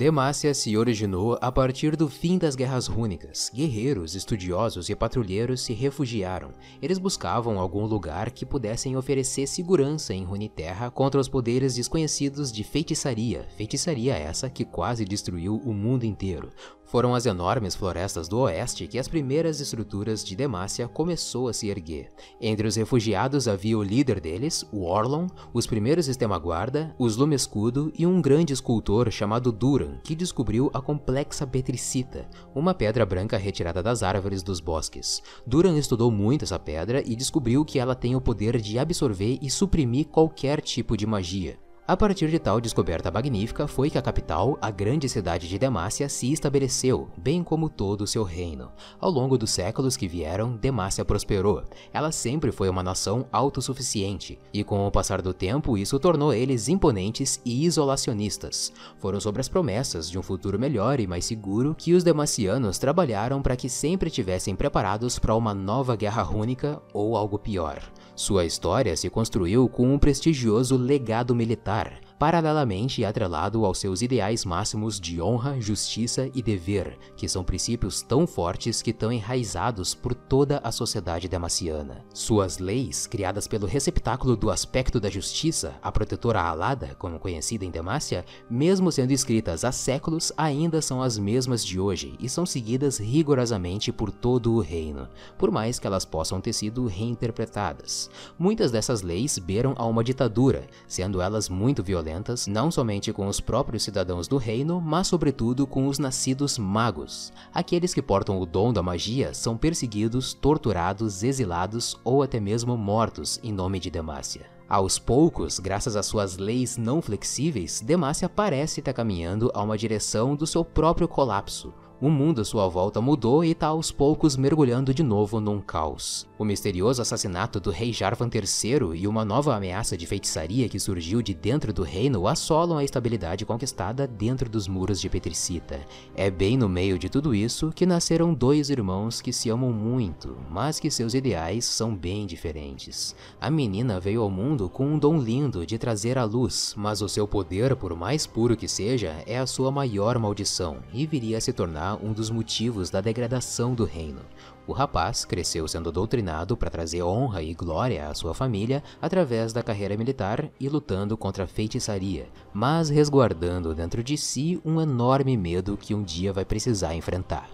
Demacia se originou a partir do fim das guerras rúnicas. Guerreiros, estudiosos e patrulheiros se refugiaram. Eles buscavam algum lugar que pudessem oferecer segurança em Runeterra contra os poderes desconhecidos de feitiçaria, feitiçaria essa que quase destruiu o mundo inteiro. Foram as enormes florestas do oeste que as primeiras estruturas de Demacia começou a se erguer. Entre os refugiados havia o líder deles, o Orlon, os primeiros Sistema-Guarda, os Lumescudo e um grande escultor chamado Duran, que descobriu a complexa Petricita, uma pedra branca retirada das árvores dos bosques. Duran estudou muito essa pedra e descobriu que ela tem o poder de absorver e suprimir qualquer tipo de magia. A partir de tal descoberta magnífica foi que a capital, a grande cidade de Demácia, se estabeleceu, bem como todo o seu reino. Ao longo dos séculos que vieram, Demácia prosperou. Ela sempre foi uma nação autossuficiente, e com o passar do tempo isso tornou eles imponentes e isolacionistas. Foram sobre as promessas de um futuro melhor e mais seguro que os demacianos trabalharam para que sempre tivessem preparados para uma nova guerra rúnica ou algo pior. Sua história se construiu com um prestigioso legado militar, paralelamente atrelado aos seus ideais máximos de honra, justiça e dever, que são princípios tão fortes que estão enraizados por toda a sociedade demaciana. Suas leis, criadas pelo receptáculo do aspecto da justiça, a protetora alada, como conhecida em Demacia, mesmo sendo escritas há séculos, ainda são as mesmas de hoje e são seguidas rigorosamente por todo o reino, por mais que elas possam ter sido reinterpretadas. Muitas dessas leis beiram a uma ditadura, sendo elas muito violentas violentas, não somente com os próprios cidadãos do reino, mas sobretudo com os nascidos magos. Aqueles que portam o dom da magia são perseguidos, torturados, exilados ou até mesmo mortos em nome de Demacia. Aos poucos, graças às suas leis não flexíveis, Demacia parece estar caminhando a uma direção do seu próprio colapso. O mundo à sua volta mudou e está aos poucos mergulhando de novo num caos. O misterioso assassinato do rei Jarvan III e uma nova ameaça de feitiçaria que surgiu de dentro do reino assolam a estabilidade conquistada dentro dos muros de Petricita. É bem no meio de tudo isso que nasceram dois irmãos que se amam muito, mas que seus ideais são bem diferentes. A menina veio ao mundo com um dom lindo de trazer a luz, mas o seu poder, por mais puro que seja, é a sua maior maldição e viria a se tornar um dos motivos da degradação do reino. O rapaz cresceu sendo doutrinado para trazer honra e glória à sua família através da carreira militar e lutando contra a feitiçaria, mas resguardando dentro de si um enorme medo que um dia vai precisar enfrentar.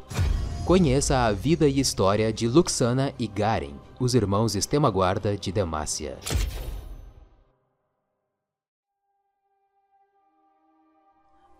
Conheça a vida e história de Luxana e Garen, os irmãos Estemaguarda de Demacia.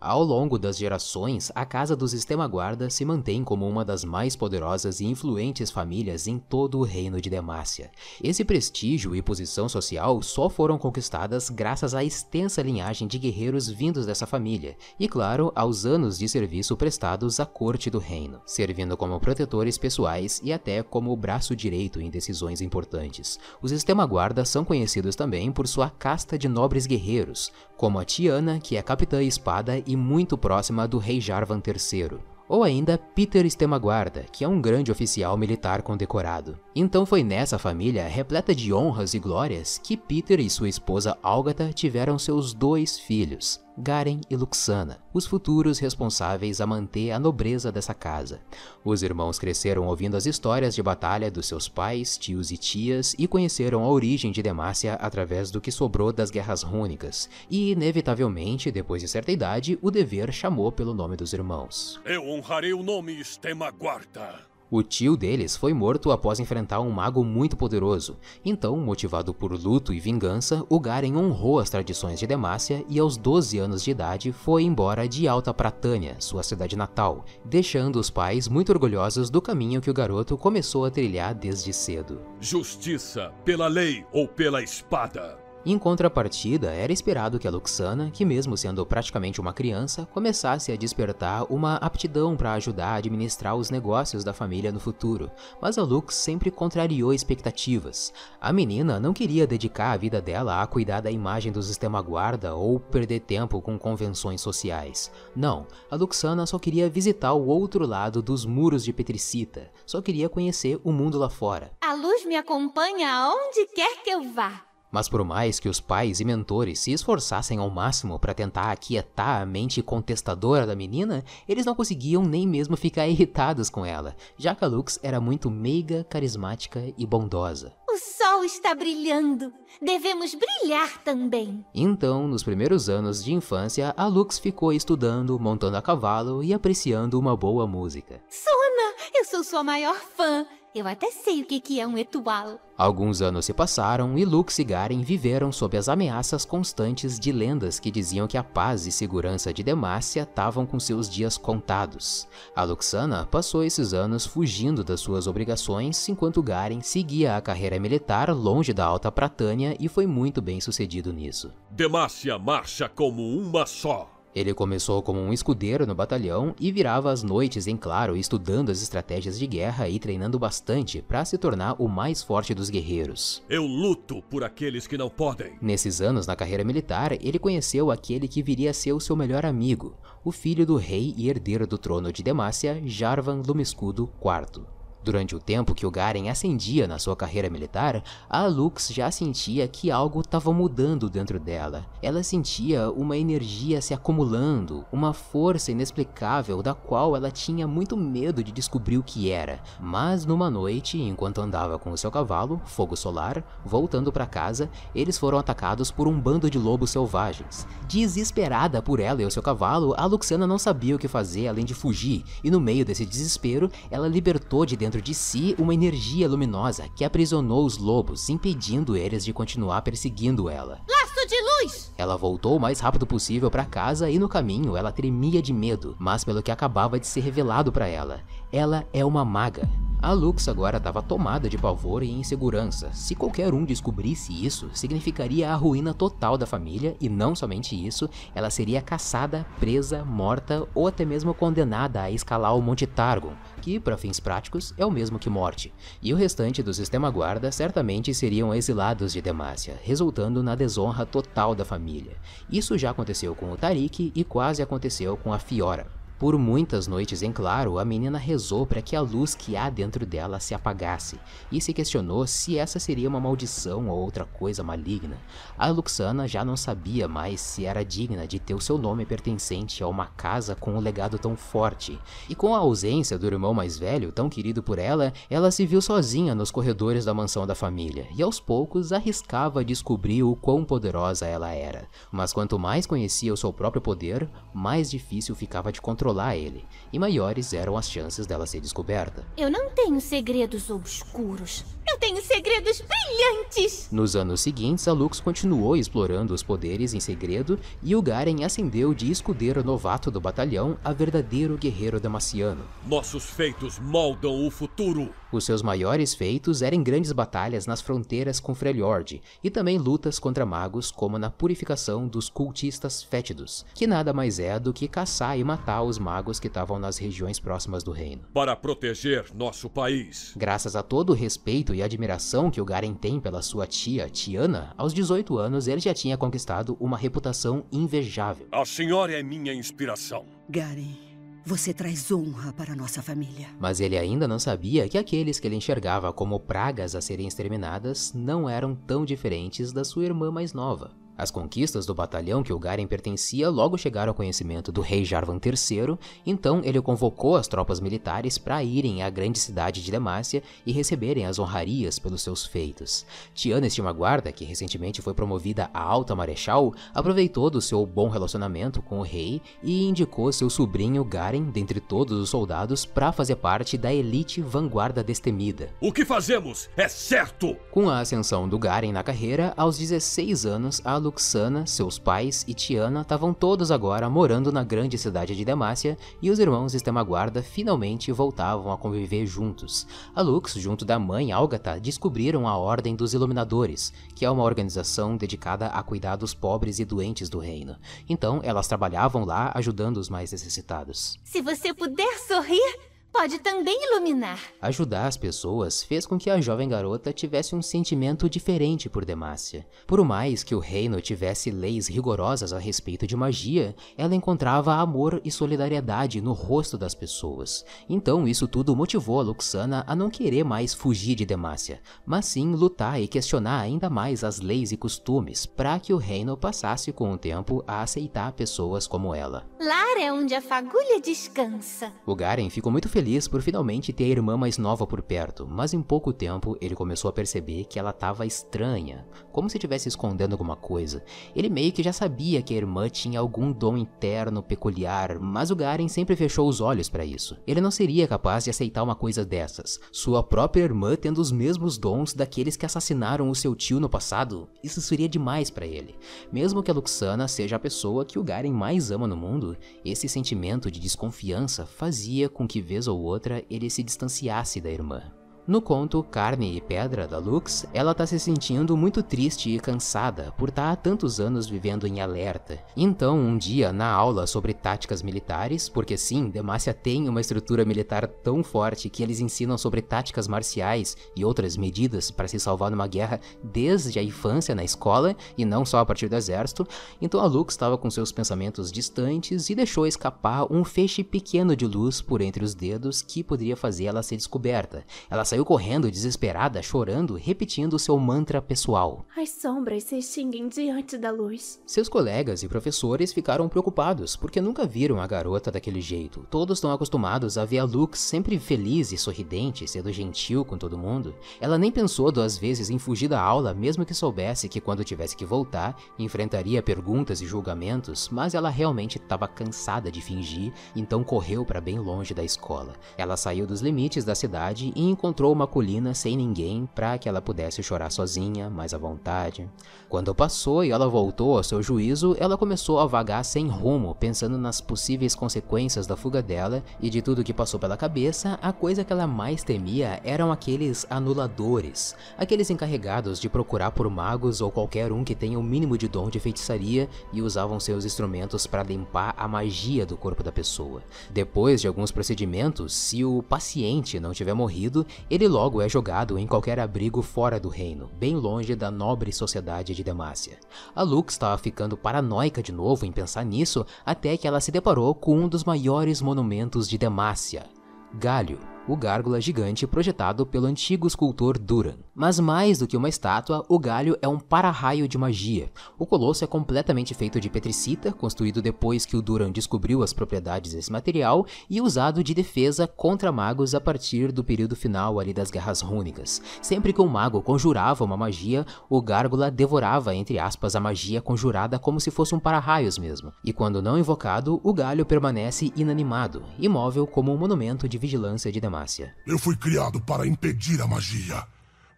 Ao longo das gerações, a Casa do Sistema Guarda se mantém como uma das mais poderosas e influentes famílias em todo o reino de Demacia. Esse prestígio e posição social só foram conquistadas graças à extensa linhagem de guerreiros vindos dessa família e, claro, aos anos de serviço prestados à corte do reino, servindo como protetores pessoais e até como o braço direito em decisões importantes. Os Sistema Guarda são conhecidos também por sua casta de nobres guerreiros, como a Tiana, que é capitã espada e muito próxima do rei Jarvan III, ou ainda Peter Estemaguarda, que é um grande oficial militar condecorado. Então foi nessa família, repleta de honras e glórias, que Peter e sua esposa Algata tiveram seus dois filhos, Garen e Luxana, os futuros responsáveis a manter a nobreza dessa casa. Os irmãos cresceram ouvindo as histórias de batalha dos seus pais, tios e tias e conheceram a origem de Demacia através do que sobrou das guerras rúnicas. E, inevitavelmente, depois de certa idade, o dever chamou pelo nome dos irmãos. Eu honrarei o nome Estemaguarda. O tio deles foi morto após enfrentar um mago muito poderoso. Então, motivado por luto e vingança, o Garen honrou as tradições de Demacia e aos 12 anos de idade foi embora de Alta Pratânia, sua cidade natal, deixando os pais muito orgulhosos do caminho que o garoto começou a trilhar desde cedo. Justiça pela lei ou pela espada. Em contrapartida, era esperado que a Luxana, que mesmo sendo praticamente uma criança, começasse a despertar uma aptidão para ajudar a administrar os negócios da família no futuro, mas a Lux sempre contrariou expectativas. A menina não queria dedicar a vida dela a cuidar da imagem do sistema guarda ou perder tempo com convenções sociais. Não, a Luxana só queria visitar o outro lado dos muros de Petricita, só queria conhecer o mundo lá fora. A luz me acompanha aonde quer que eu vá. Mas por mais que os pais e mentores se esforçassem ao máximo para tentar aquietar a mente contestadora da menina, eles não conseguiam nem mesmo ficar irritados com ela, já que a Lux era muito meiga, carismática e bondosa. O sol está brilhando. Devemos brilhar também. Então, nos primeiros anos de infância, a Lux ficou estudando, montando a cavalo e apreciando uma boa música. Sona, eu sou sua maior fã. Eu até sei o que é um etual. Alguns anos se passaram e Lux e Garen viveram sob as ameaças constantes de lendas que diziam que a paz e segurança de Demacia estavam com seus dias contados. A Luxana passou esses anos fugindo das suas obrigações, enquanto Garen seguia a carreira militar longe da Alta Pratânia e foi muito bem sucedido nisso. Demacia marcha como uma só. Ele começou como um escudeiro no batalhão e virava as noites em claro estudando as estratégias de guerra e treinando bastante para se tornar o mais forte dos guerreiros. Eu luto por aqueles que não podem. Nesses anos na carreira militar, ele conheceu aquele que viria a ser o seu melhor amigo, o filho do rei e herdeiro do trono de Demacia, Jarvan Lumescudo IV. Durante o tempo que o Garen ascendia na sua carreira militar, a Lux já sentia que algo estava mudando dentro dela. Ela sentia uma energia se acumulando, uma força inexplicável da qual ela tinha muito medo de descobrir o que era. Mas numa noite, enquanto andava com o seu cavalo, Fogo Solar, voltando para casa, eles foram atacados por um bando de lobos selvagens. Desesperada por ela e o seu cavalo, a Luxana não sabia o que fazer além de fugir, e no meio desse desespero, ela libertou de dentro dentro de si uma energia luminosa que aprisionou os lobos, impedindo eles de continuar perseguindo ela. De luz! Ela voltou o mais rápido possível para casa e no caminho ela tremia de medo, mas pelo que acabava de ser revelado para ela, ela é uma maga. A Lux agora estava tomada de pavor e insegurança. Se qualquer um descobrisse isso, significaria a ruína total da família e não somente isso, ela seria caçada, presa, morta ou até mesmo condenada a escalar o Monte Targon, que, para fins práticos, é o mesmo que morte. E o restante do sistema guarda certamente seriam exilados de Demacia, resultando na desonra total da família. Isso já aconteceu com o Tarik e quase aconteceu com a Fiora. Por muitas noites em claro, a menina rezou para que a luz que há dentro dela se apagasse e se questionou se essa seria uma maldição ou outra coisa maligna. A Luxana já não sabia mais se era digna de ter o seu nome pertencente a uma casa com um legado tão forte. E com a ausência do irmão mais velho, tão querido por ela, ela se viu sozinha nos corredores da mansão da família e aos poucos arriscava descobrir o quão poderosa ela era. Mas quanto mais conhecia o seu próprio poder, mais difícil ficava de controlar controlar ele, e maiores eram as chances dela ser descoberta. Eu não tenho segredos obscuros. Eu tenho segredos brilhantes! Nos anos seguintes, a Lux continuou explorando os poderes em segredo e o Garen ascendeu de escudeiro novato do batalhão a verdadeiro guerreiro damaciano. Nossos feitos moldam o futuro! Os seus maiores feitos eram grandes batalhas nas fronteiras com Freljord e também lutas contra magos como na purificação dos cultistas fétidos, que nada mais é do que caçar e matar os magos que estavam nas regiões próximas do reino. Para proteger nosso país. Graças a todo o respeito e admiração que o Garen tem pela sua tia, Tiana, aos 18 anos ele já tinha conquistado uma reputação invejável. A senhora é minha inspiração. Garen, você traz honra para nossa família. Mas ele ainda não sabia que aqueles que ele enxergava como pragas a serem exterminadas não eram tão diferentes da sua irmã mais nova. As conquistas do batalhão que o Garen pertencia logo chegaram ao conhecimento do rei Jarvan III, então ele convocou as tropas militares para irem à grande cidade de Demacia e receberem as honrarias pelos seus feitos. Tiana Estimaguarda, que recentemente foi promovida a alta marechal, aproveitou do seu bom relacionamento com o rei e indicou seu sobrinho Garen, dentre todos os soldados, para fazer parte da elite vanguarda destemida. O que fazemos é certo! Com a ascensão do Garen na carreira, aos 16 anos, a Luxana, seus pais e Tiana estavam todos agora morando na grande cidade de Demacia e os irmãos Estemaguarda finalmente voltavam a conviver juntos. A Lux, junto da mãe Algata, descobriram a Ordem dos Iluminadores, que é uma organização dedicada a cuidar dos pobres e doentes do reino. Então, elas trabalhavam lá ajudando os mais necessitados. Se você puder sorrir, pode também iluminar. Ajudar as pessoas fez com que a jovem garota tivesse um sentimento diferente por Demacia. Por mais que o reino tivesse leis rigorosas a respeito de magia, ela encontrava amor e solidariedade no rosto das pessoas. Então isso tudo motivou a Luxana a não querer mais fugir de Demacia, mas sim lutar e questionar ainda mais as leis e costumes para que o reino passasse com o tempo a aceitar pessoas como ela. Lar é onde a fagulha descansa. O Garen ficou muito feliz por finalmente ter a irmã mais nova por perto, mas em pouco tempo ele começou a perceber que ela estava estranha, como se estivesse escondendo alguma coisa. Ele meio que já sabia que a irmã tinha algum dom interno peculiar, mas o Garen sempre fechou os olhos para isso. Ele não seria capaz de aceitar uma coisa dessas. Sua própria irmã tendo os mesmos dons daqueles que assassinaram o seu tio no passado, isso seria demais para ele. Mesmo que a Luxana seja a pessoa que o Garen mais ama no mundo, esse sentimento de desconfiança fazia com que vez ou outra ele se distanciasse da irmã. No conto Carne e Pedra da Lux, ela tá se sentindo muito triste e cansada por estar tá há tantos anos vivendo em alerta. Então, um dia, na aula sobre táticas militares, porque sim, Demacia tem uma estrutura militar tão forte que eles ensinam sobre táticas marciais e outras medidas para se salvar numa guerra desde a infância na escola e não só a partir do exército. Então a Lux estava com seus pensamentos distantes e deixou escapar um feixe pequeno de luz por entre os dedos que poderia fazer ela ser descoberta. Ela saiu correndo, desesperada, chorando, repetindo seu mantra pessoal. As sombras se extinguem diante da luz. Seus colegas e professores ficaram preocupados, porque nunca viram a garota daquele jeito. Todos estão acostumados a ver a Lux sempre feliz e sorridente, sendo gentil com todo mundo. Ela nem pensou duas vezes em fugir da aula, mesmo que soubesse que quando tivesse que voltar, enfrentaria perguntas e julgamentos, mas ela realmente estava cansada de fingir, então correu para bem longe da escola. Ela saiu dos limites da cidade e encontrou encontrou uma colina sem ninguém para que ela pudesse chorar sozinha, mais à vontade. Quando passou e ela voltou ao seu juízo, ela começou a vagar sem rumo, pensando nas possíveis consequências da fuga dela e de tudo que passou pela cabeça, a coisa que ela mais temia eram aqueles anuladores, aqueles encarregados de procurar por magos ou qualquer um que tenha o mínimo de dom de feitiçaria e usavam seus instrumentos para limpar a magia do corpo da pessoa. Depois de alguns procedimentos, se o paciente não tiver morrido, ele logo é jogado em qualquer abrigo fora do reino, bem longe da nobre sociedade de Demacia. A Lux estava ficando paranoica de novo em pensar nisso até que ela se deparou com um dos maiores monumentos de Demacia, Galho, o gárgula gigante projetado pelo antigo escultor Duran. Mas mais do que uma estátua, o galho é um para-raio de magia. O colosso é completamente feito de petricita, construído depois que o Duran descobriu as propriedades desse material e usado de defesa contra magos a partir do período final ali das Guerras Rúnicas. Sempre que um mago conjurava uma magia, o gárgula devorava, entre aspas, a magia conjurada como se fosse um para-raios mesmo. E quando não invocado, o galho permanece inanimado, imóvel como um monumento de vigilância de Eu fui criado para impedir a magia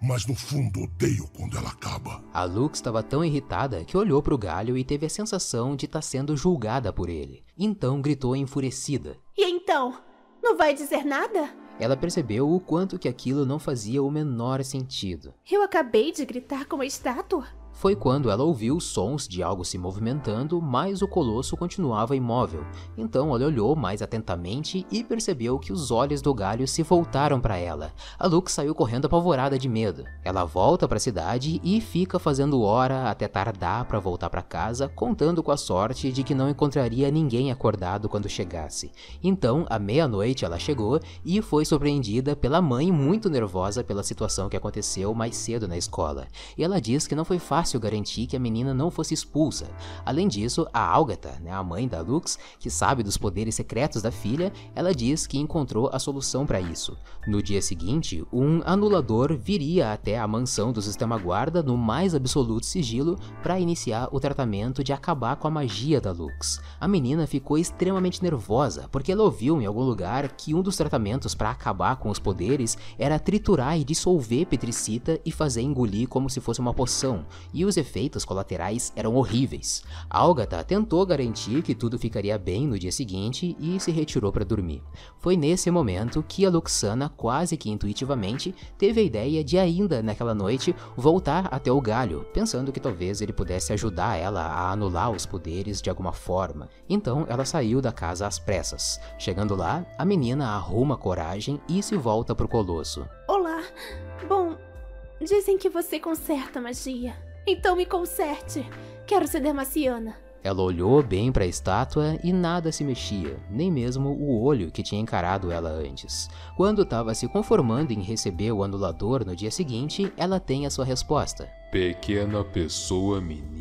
mas no fundo odeio quando ela acaba. A Lux estava tão irritada que olhou para o galho e teve a sensação de estar tá sendo julgada por ele. Então gritou enfurecida. E então? Não vai dizer nada? Ela percebeu o quanto que aquilo não fazia o menor sentido. Eu acabei de gritar com a estátua? Foi quando ela ouviu sons de algo se movimentando, mas o colosso continuava imóvel. Então ela olhou mais atentamente e percebeu que os olhos do galho se voltaram para ela. A Lux saiu correndo apavorada de medo. Ela volta para a cidade e fica fazendo hora até tardar para voltar para casa, contando com a sorte de que não encontraria ninguém acordado quando chegasse. Então, à meia-noite, ela chegou e foi surpreendida pela mãe muito nervosa pela situação que aconteceu mais cedo na escola. E ela diz que não foi fácil fácil garantir que a menina não fosse expulsa. Além disso, a Algata, né, a mãe da Lux, que sabe dos poderes secretos da filha, ela diz que encontrou a solução para isso. No dia seguinte, um anulador viria até a mansão do sistema guarda no mais absoluto sigilo para iniciar o tratamento de acabar com a magia da Lux. A menina ficou extremamente nervosa porque ela ouviu em algum lugar que um dos tratamentos para acabar com os poderes era triturar e dissolver petricita e fazer engolir como se fosse uma poção e os efeitos colaterais eram horríveis. Algata tentou garantir que tudo ficaria bem no dia seguinte e se retirou para dormir. Foi nesse momento que a Luxana, quase que intuitivamente, teve a ideia de ainda naquela noite voltar até o galho, pensando que talvez ele pudesse ajudar ela a anular os poderes de alguma forma. Então ela saiu da casa às pressas. Chegando lá, a menina arruma coragem e se volta pro colosso. Olá. Bom, dizem que você conserta magia. Então me conserte. Quero ser Demaciana. Ela olhou bem para a estátua e nada se mexia, nem mesmo o olho que tinha encarado ela antes. Quando estava se conformando em receber o anulador no dia seguinte, ela tem a sua resposta. Pequena pessoa menina.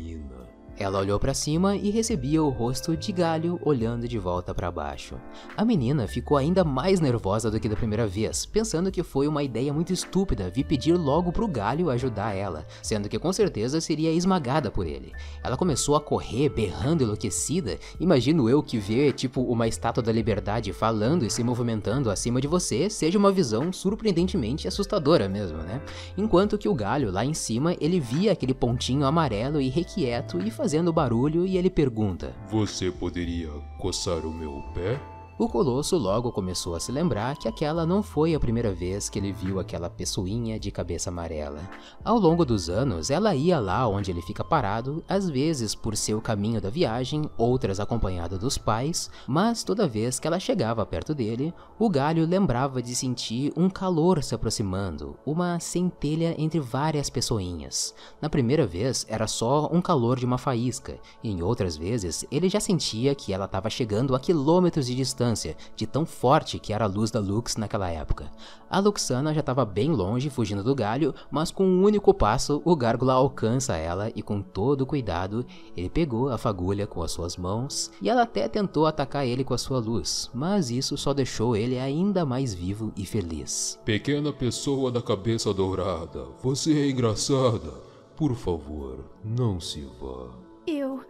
Ela olhou para cima e recebia o rosto de galho olhando de volta para baixo. A menina ficou ainda mais nervosa do que da primeira vez, pensando que foi uma ideia muito estúpida vir pedir logo pro galho ajudar ela, sendo que com certeza seria esmagada por ele. Ela começou a correr, berrando enlouquecida. Imagino eu que ver tipo uma estátua da liberdade falando e se movimentando acima de você seja uma visão surpreendentemente assustadora mesmo, né? Enquanto que o galho lá em cima, ele via aquele pontinho amarelo e requieto e fazia fazendo barulho e ele pergunta: Você poderia coçar o meu pé? O colosso logo começou a se lembrar que aquela não foi a primeira vez que ele viu aquela pessoinha de cabeça amarela. Ao longo dos anos, ela ia lá onde ele fica parado, às vezes por seu caminho da viagem, outras acompanhada dos pais, mas toda vez que ela chegava perto dele, o galho lembrava de sentir um calor se aproximando, uma centelha entre várias pessoinhas. Na primeira vez era só um calor de uma faísca, em outras vezes ele já sentia que ela estava chegando a quilômetros de distância distância, de tão forte que era a luz da Lux naquela época. A Luxana já estava bem longe, fugindo do galho, mas com um único passo, o Gárgula alcança ela e com todo cuidado, ele pegou a fagulha com as suas mãos e ela até tentou atacar ele com a sua luz, mas isso só deixou ele ainda mais vivo e feliz. Pequena pessoa da cabeça dourada, você é engraçada. Por favor, não se vá. Eu.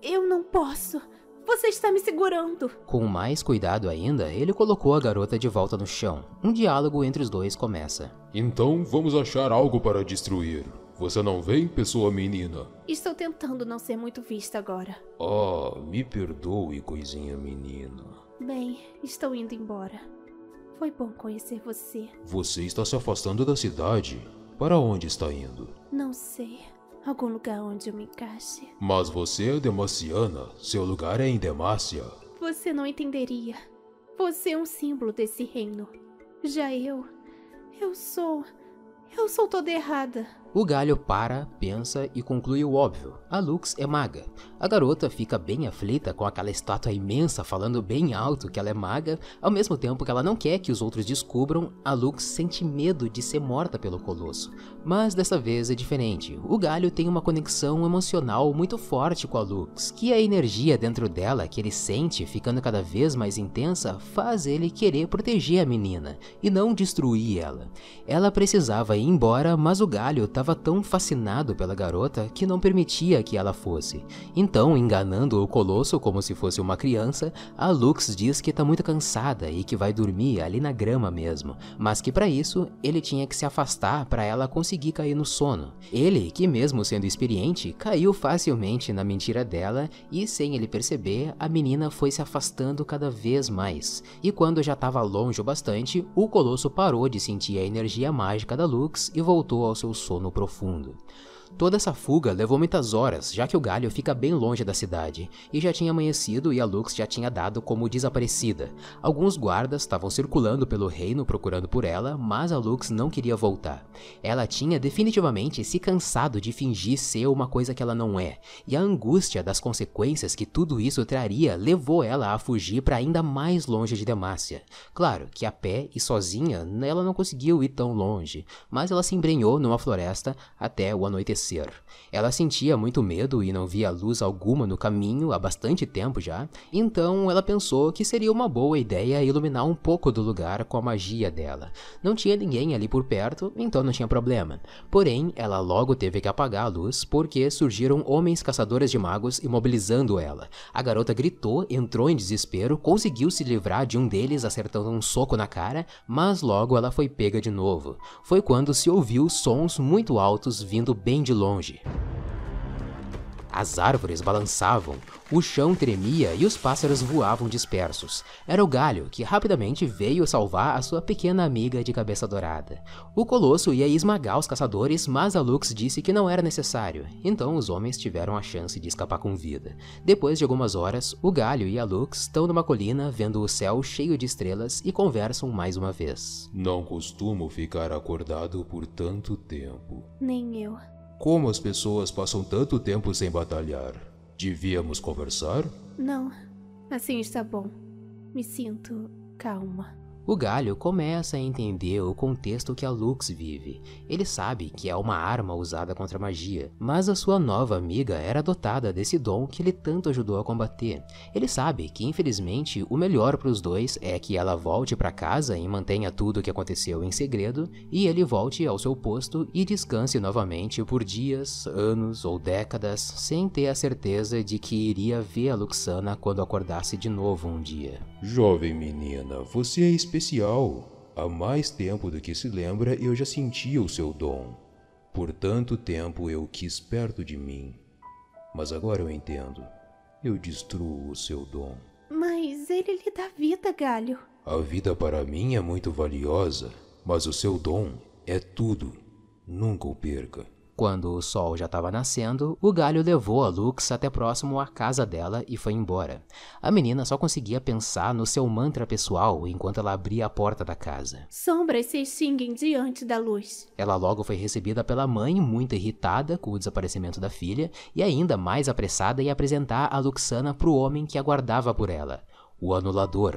Eu não posso. Você está me segurando. Com mais cuidado ainda, ele colocou a garota de volta no chão. Um diálogo entre os dois começa. Então vamos achar algo para destruir. Você não vem, pessoa menina? Estou tentando não ser muito vista agora. Ah, me perdoe, coisinha menina. Bem, estou indo embora. Foi bom conhecer você. Você está se afastando da cidade. Para onde está indo? Não sei. Algum lugar onde eu me encaixe. Mas você é demaciana. Seu lugar é em Demácia. Você não entenderia. Você é um símbolo desse reino. Já eu. Eu sou. Eu sou toda errada. O galho para, pensa e conclui o óbvio. A Lux é maga. A garota fica bem aflita com aquela estátua imensa falando bem alto que ela é maga, ao mesmo tempo que ela não quer que os outros descubram, a Lux sente medo de ser morta pelo colosso. Mas dessa vez é diferente. O galho tem uma conexão emocional muito forte com a Lux, que a energia dentro dela que ele sente ficando cada vez mais intensa faz ele querer proteger a menina e não destruir ela. Ela precisava ir embora, mas o galho estava estava tão fascinado pela garota que não permitia que ela fosse. Então, enganando o colosso como se fosse uma criança, a Lux diz que está muito cansada e que vai dormir ali na grama mesmo, mas que para isso ele tinha que se afastar para ela conseguir cair no sono. Ele, que mesmo sendo experiente, caiu facilmente na mentira dela e sem ele perceber, a menina foi se afastando cada vez mais. E quando já estava longe o bastante, o colosso parou de sentir a energia mágica da Lux e voltou ao seu sono profundo. Toda essa fuga levou muitas horas, já que o galho fica bem longe da cidade, e já tinha amanhecido e a Lux já tinha dado como desaparecida. Alguns guardas estavam circulando pelo reino procurando por ela, mas a Lux não queria voltar. Ela tinha definitivamente se cansado de fingir ser uma coisa que ela não é, e a angústia das consequências que tudo isso traria levou ela a fugir para ainda mais longe de Demacia. Claro que a pé e sozinha ela não conseguiu ir tão longe, mas ela se embrenhou numa floresta até o anoitecer ela sentia muito medo e não via luz alguma no caminho há bastante tempo já, então ela pensou que seria uma boa ideia iluminar um pouco do lugar com a magia dela. Não tinha ninguém ali por perto, então não tinha problema. Porém, ela logo teve que apagar a luz porque surgiram homens caçadores de magos imobilizando ela. A garota gritou, entrou em desespero, conseguiu se livrar de um deles acertando um soco na cara, mas logo ela foi pega de novo. Foi quando se ouviu sons muito altos vindo bem de longe. As árvores balançavam, o chão tremia e os pássaros voavam dispersos. Era o galho que rapidamente veio salvar a sua pequena amiga de cabeça dourada. O colosso ia esmagar os caçadores, mas a Lux disse que não era necessário, então os homens tiveram a chance de escapar com vida. Depois de algumas horas, o galho e a Lux estão numa colina vendo o céu cheio de estrelas e conversam mais uma vez. Não costumo ficar acordado por tanto tempo. Nem eu. Como as pessoas passam tanto tempo sem batalhar? Devíamos conversar? Não. Assim está bom. Me sinto calma. O galho começa a entender o contexto que a Lux vive. Ele sabe que é uma arma usada contra a magia, mas a sua nova amiga era dotada desse dom que ele tanto ajudou a combater. Ele sabe que, infelizmente, o melhor para os dois é que ela volte para casa e mantenha tudo o que aconteceu em segredo, e ele volte ao seu posto e descanse novamente por dias, anos ou décadas, sem ter a certeza de que iria ver a Luxana quando acordasse de novo um dia. Jovem menina, você é especial. Há mais tempo do que se lembra eu já sentia o seu dom. Por tanto tempo eu quis perto de mim. Mas agora eu entendo. Eu destruo o seu dom. Mas ele lhe dá vida, galho. A vida para mim é muito valiosa, mas o seu dom é tudo. Nunca o perca. Quando o sol já estava nascendo, o galho levou a Lux até próximo à casa dela e foi embora. A menina só conseguia pensar no seu mantra pessoal enquanto ela abria a porta da casa. Sombras se extinguem diante da luz. Ela logo foi recebida pela mãe, muito irritada com o desaparecimento da filha, e ainda mais apressada em apresentar a Luxana para o homem que aguardava por ela o anulador.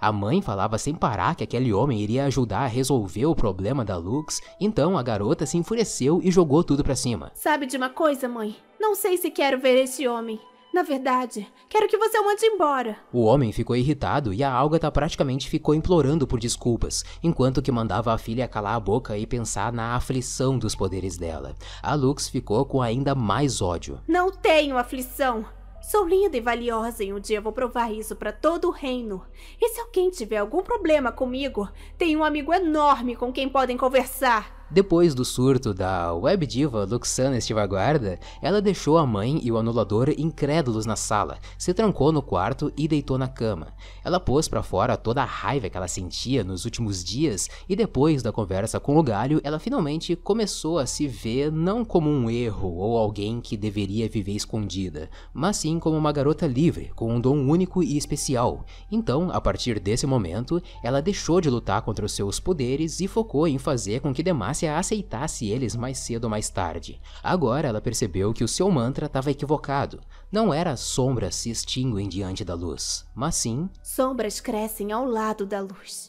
A mãe falava sem parar que aquele homem iria ajudar a resolver o problema da Lux, então a garota se enfureceu e jogou tudo pra cima. Sabe de uma coisa, mãe? Não sei se quero ver esse homem. Na verdade, quero que você o mande embora. O homem ficou irritado e a Algata praticamente ficou implorando por desculpas, enquanto que mandava a filha calar a boca e pensar na aflição dos poderes dela. A Lux ficou com ainda mais ódio. Não tenho aflição. Sou linda e valiosa e um dia vou provar isso para todo o reino. E se alguém tiver algum problema comigo, tenho um amigo enorme com quem podem conversar. Depois do surto da web diva Luxana Estivaguarda, ela deixou a mãe e o anulador incrédulos na sala, se trancou no quarto e deitou na cama. Ela pôs para fora toda a raiva que ela sentia nos últimos dias e depois da conversa com o galho, ela finalmente começou a se ver não como um erro ou alguém que deveria viver escondida, mas sim como uma garota livre, com um dom único e especial. Então, a partir desse momento, ela deixou de lutar contra os seus poderes e focou em fazer com que Demacia aceitasse eles mais cedo ou mais tarde. Agora ela percebeu que o seu mantra estava equivocado. Não era sombras se extinguem diante da luz, mas sim Sombras crescem ao lado da luz.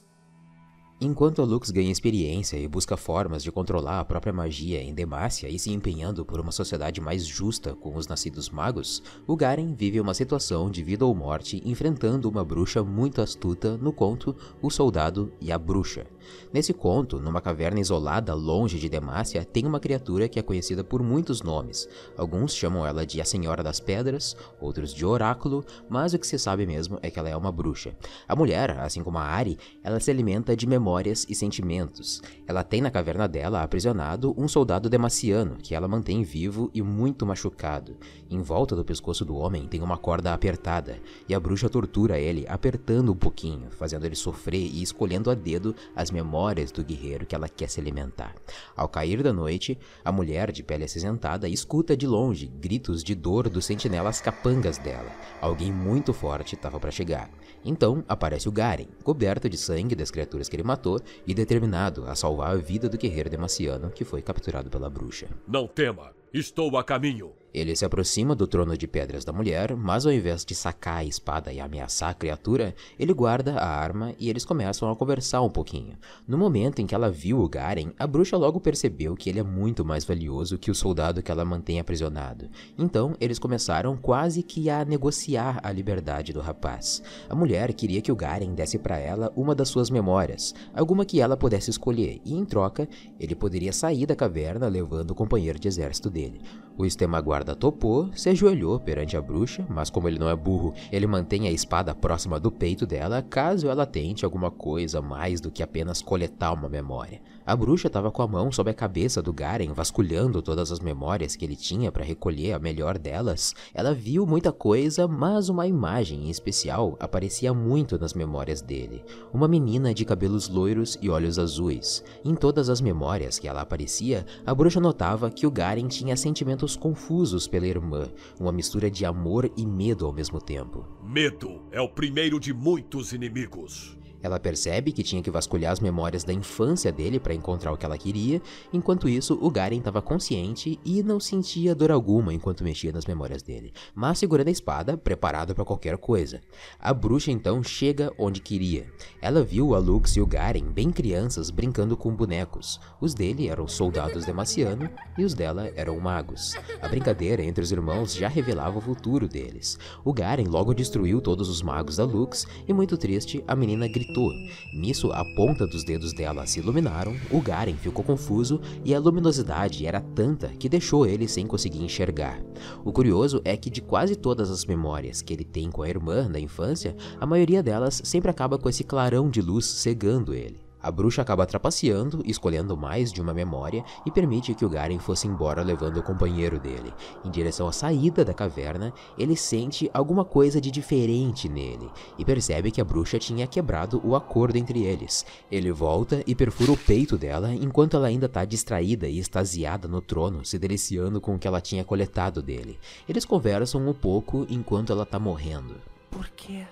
Enquanto Lux ganha experiência e busca formas de controlar a própria magia em Demacia e se empenhando por uma sociedade mais justa com os nascidos magos, o Garen vive uma situação de vida ou morte enfrentando uma bruxa muito astuta no conto O Soldado e a Bruxa. Nesse conto, numa caverna isolada longe de Demacia, tem uma criatura que é conhecida por muitos nomes. Alguns chamam ela de a Senhora das Pedras, outros de Oráculo, mas o que se sabe mesmo é que ela é uma bruxa. A mulher, assim como a Ari, ela se alimenta de memórias e sentimentos. Ela tem na caverna dela aprisionado um soldado demaciano que ela mantém vivo e muito machucado. Em volta do pescoço do homem tem uma corda apertada, e a bruxa tortura ele apertando um pouquinho, fazendo ele sofrer e escolhendo a dedo as memórias do guerreiro que ela quer se alimentar. Ao cair da noite, a mulher de pele acinzentada escuta de longe gritos de dor dos sentinelas capangas dela. Alguém muito forte estava para chegar. Então aparece o Garen, coberto de sangue das criaturas que ele matou e determinado a salvar a vida do guerreiro demaciano que foi capturado pela bruxa. Não tema, estou a caminho. Ele se aproxima do trono de pedras da mulher, mas ao invés de sacar a espada e ameaçar a criatura, ele guarda a arma e eles começam a conversar um pouquinho. No momento em que ela viu o Garen, a bruxa logo percebeu que ele é muito mais valioso que o soldado que ela mantém aprisionado. Então, eles começaram quase que a negociar a liberdade do rapaz. A mulher queria que o Garen desse para ela uma das suas memórias, alguma que ela pudesse escolher, e em troca, ele poderia sair da caverna levando o companheiro de exército dele. O Estemaguarda topou, se ajoelhou perante a bruxa, mas como ele não é burro, ele mantém a espada próxima do peito dela caso ela tente alguma coisa mais do que apenas coletar uma memória. A bruxa estava com a mão sobre a cabeça do Garen, vasculhando todas as memórias que ele tinha para recolher a melhor delas. Ela viu muita coisa, mas uma imagem em especial aparecia muito nas memórias dele. Uma menina de cabelos loiros e olhos azuis. Em todas as memórias que ela aparecia, a bruxa notava que o Garen tinha sentimentos confusos pela irmã, uma mistura de amor e medo ao mesmo tempo. Medo é o primeiro de muitos inimigos. Ela percebe que tinha que vasculhar as memórias da infância dele para encontrar o que ela queria, enquanto isso o Garen estava consciente e não sentia dor alguma enquanto mexia nas memórias dele, mas segurando a espada, preparado para qualquer coisa. A bruxa então chega onde queria. Ela viu a Lux e o Garen bem crianças brincando com bonecos. Os dele eram soldados demaciano e os dela eram magos. A brincadeira entre os irmãos já revelava o futuro deles. O Garen logo destruiu todos os magos da Lux e muito triste, a menina gritou gritou. Nisso, a ponta dos dedos dela se iluminaram, o Garen ficou confuso e a luminosidade era tanta que deixou ele sem conseguir enxergar. O curioso é que de quase todas as memórias que ele tem com a irmã da infância, a maioria delas sempre acaba com esse clarão de luz cegando ele. A bruxa acaba trapaceando, escolhendo mais de uma memória e permite que o Garen fosse embora levando o companheiro dele. Em direção à saída da caverna, ele sente alguma coisa de diferente nele e percebe que a bruxa tinha quebrado o acordo entre eles. Ele volta e perfura o peito dela enquanto ela ainda está distraída e extasiada no trono, se deliciando com o que ela tinha coletado dele. Eles conversam um pouco enquanto ela está morrendo. Por quê?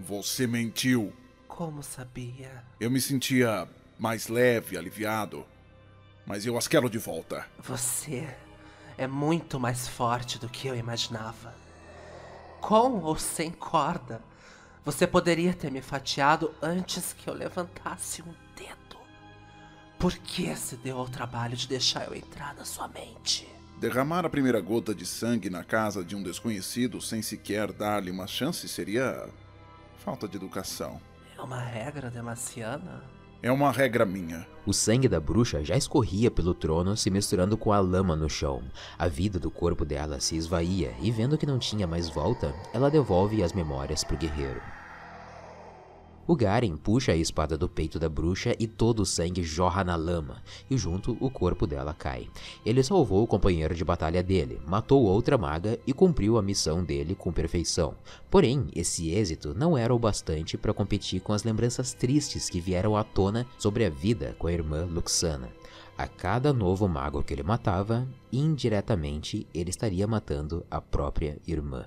Você mentiu. Como sabia? Eu me sentia mais leve, aliviado. Mas eu as quero de volta. Você é muito mais forte do que eu imaginava. Com ou sem corda, você poderia ter me fatiado antes que eu levantasse um dedo. Por que se deu ao trabalho de deixar eu entrar na sua mente? Derramar a primeira gota de sangue na casa de um desconhecido sem sequer dar-lhe uma chance seria falta de educação. É uma regra demaciana? É uma regra minha. O sangue da bruxa já escorria pelo trono, se misturando com a lama no chão. A vida do corpo dela se esvaía e, vendo que não tinha mais volta, ela devolve as memórias pro guerreiro. O Garen puxa a espada do peito da bruxa e todo o sangue jorra na lama, e junto o corpo dela cai. Ele salvou o companheiro de batalha dele, matou outra maga e cumpriu a missão dele com perfeição. Porém, esse êxito não era o bastante para competir com as lembranças tristes que vieram à tona sobre a vida com a irmã Luxana. A cada novo mago que ele matava, indiretamente ele estaria matando a própria irmã.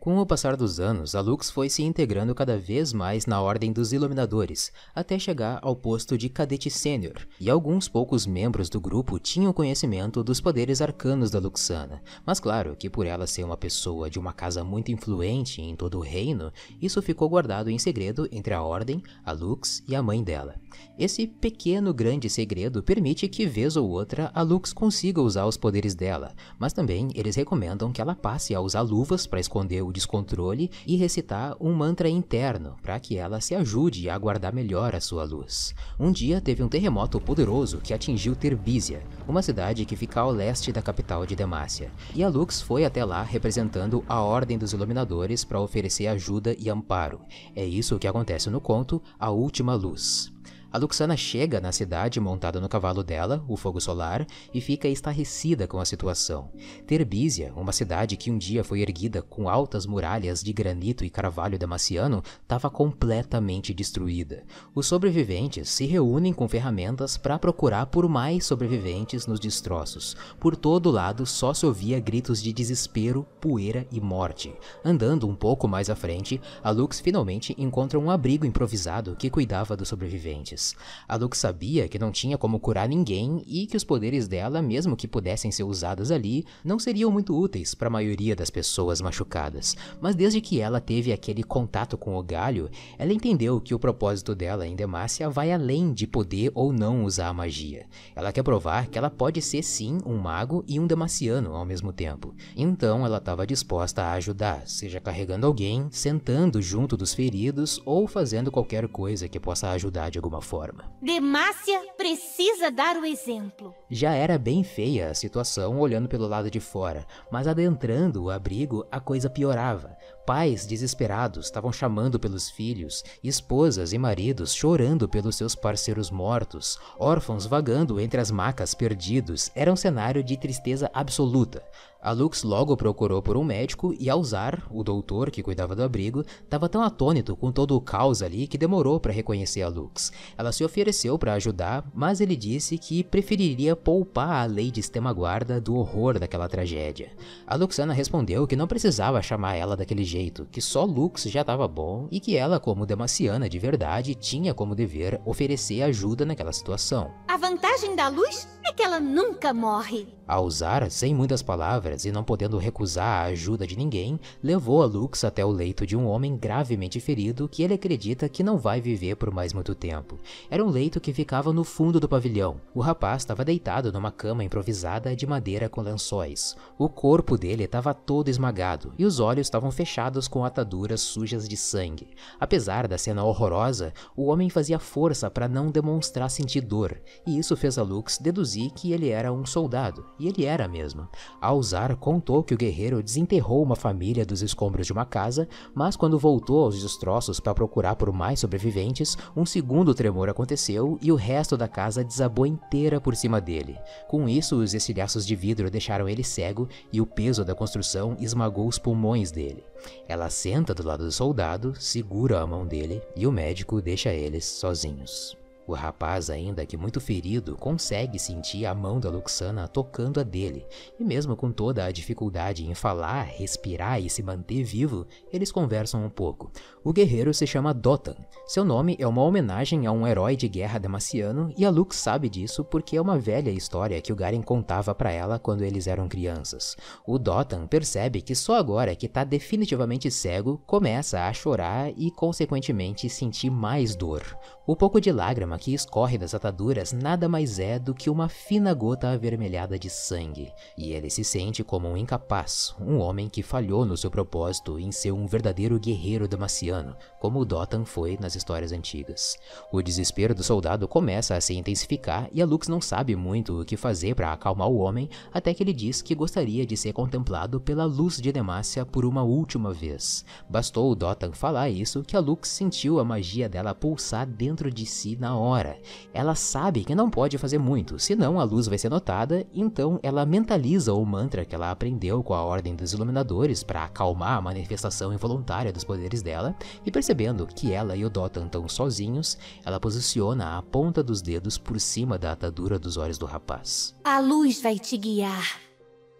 Com o passar dos anos, a Lux foi se integrando cada vez mais na Ordem dos Iluminadores, até chegar ao posto de cadete sênior, e alguns poucos membros do grupo tinham conhecimento dos poderes arcanos da Luxana, mas claro que por ela ser uma pessoa de uma casa muito influente em todo o reino, isso ficou guardado em segredo entre a Ordem, a Lux e a mãe dela. Esse pequeno grande segredo permite que, vez ou outra, a Lux consiga usar os poderes dela, mas também eles recomendam que ela passe a usar luvas para esconder o descontrole e recitar um mantra interno para que ela se ajude a guardar melhor a sua luz. Um dia teve um terremoto poderoso que atingiu Terbísia, uma cidade que fica ao leste da capital de Demácia, e a Lux foi até lá representando a Ordem dos Iluminadores para oferecer ajuda e amparo. É isso que acontece no conto A Última Luz. A Luxana chega na cidade montada no cavalo dela, o Fogo Solar, e fica estarrecida com a situação. Terbísia, uma cidade que um dia foi erguida com altas muralhas de granito e carvalho damaciano, estava completamente destruída. Os sobreviventes se reúnem com ferramentas para procurar por mais sobreviventes nos destroços. Por todo lado só se ouvia gritos de desespero, poeira e morte. Andando um pouco mais à frente, a Lux finalmente encontra um abrigo improvisado que cuidava dos sobreviventes. A Lux sabia que não tinha como curar ninguém e que os poderes dela, mesmo que pudessem ser usados ali, não seriam muito úteis para a maioria das pessoas machucadas. Mas desde que ela teve aquele contato com o galho, ela entendeu que o propósito dela em Demacia vai além de poder ou não usar a magia. Ela quer provar que ela pode ser sim um mago e um demaciano ao mesmo tempo. Então ela estava disposta a ajudar, seja carregando alguém, sentando junto dos feridos ou fazendo qualquer coisa que possa ajudar de alguma forma forma. Demácia precisa dar o exemplo. Já era bem feia a situação olhando pelo lado de fora, mas adentrando o abrigo a coisa piorava. Pais desesperados estavam chamando pelos filhos, esposas e maridos chorando pelos seus parceiros mortos, órfãos vagando entre as macas perdidos. Era um cenário de tristeza absoluta. A Lux logo procurou por um médico e Alzar, o doutor que cuidava do abrigo, estava tão atônito com todo o caos ali que demorou para reconhecer a Lux. Ela se ofereceu para ajudar, mas ele disse que preferiria poupar a Lady Stemaguarda do horror daquela tragédia. A Luxana respondeu que não precisava chamar ela daquele jeito, que só Lux já estava bom e que ela, como demaciana de verdade, tinha como dever oferecer ajuda naquela situação. A vantagem da luz é que ela nunca morre. Alzar, sem muitas palavras e não podendo recusar a ajuda de ninguém, levou a Lux até o leito de um homem gravemente ferido que ele acredita que não vai viver por mais muito tempo. Era um leito que ficava no fundo do pavilhão. O rapaz estava deitado numa cama improvisada de madeira com lençóis. O corpo dele estava todo esmagado e os olhos estavam fechados com ataduras sujas de sangue. Apesar da cena horrorosa, o homem fazia força para não demonstrar sentir dor, e isso fez a Lux deduzir que ele era um soldado e ele era mesmo. Contou que o guerreiro desenterrou uma família dos escombros de uma casa, mas quando voltou aos destroços para procurar por mais sobreviventes, um segundo tremor aconteceu e o resto da casa desabou inteira por cima dele. Com isso, os estilhaços de vidro deixaram ele cego e o peso da construção esmagou os pulmões dele. Ela senta do lado do soldado, segura a mão dele e o médico deixa eles sozinhos. O rapaz, ainda que muito ferido, consegue sentir a mão da Luxana tocando a dele, e mesmo com toda a dificuldade em falar, respirar e se manter vivo, eles conversam um pouco. O guerreiro se chama Dotan. Seu nome é uma homenagem a um herói de guerra damaciano, e a Lux sabe disso porque é uma velha história que o Garen contava para ela quando eles eram crianças. O Dotan percebe que só agora que tá definitivamente cego, começa a chorar e, consequentemente, sentir mais dor. O pouco de lágrima que escorre das ataduras nada mais é do que uma fina gota avermelhada de sangue, e ele se sente como um incapaz, um homem que falhou no seu propósito em ser um verdadeiro guerreiro damaciano, como o Dotan foi nas histórias antigas. O desespero do soldado começa a se intensificar e a Lux não sabe muito o que fazer para acalmar o homem, até que ele diz que gostaria de ser contemplado pela luz de Demacia por uma última vez. Bastou o Dotan falar isso que a Lux sentiu a magia dela pulsar dentro de si na hora hora. Ela sabe que não pode fazer muito, senão a luz vai ser notada, então ela mentaliza o mantra que ela aprendeu com a Ordem dos Iluminadores para acalmar a manifestação involuntária dos poderes dela, e percebendo que ela e o Dotan estão sozinhos, ela posiciona a ponta dos dedos por cima da atadura dos olhos do rapaz. A luz vai te guiar,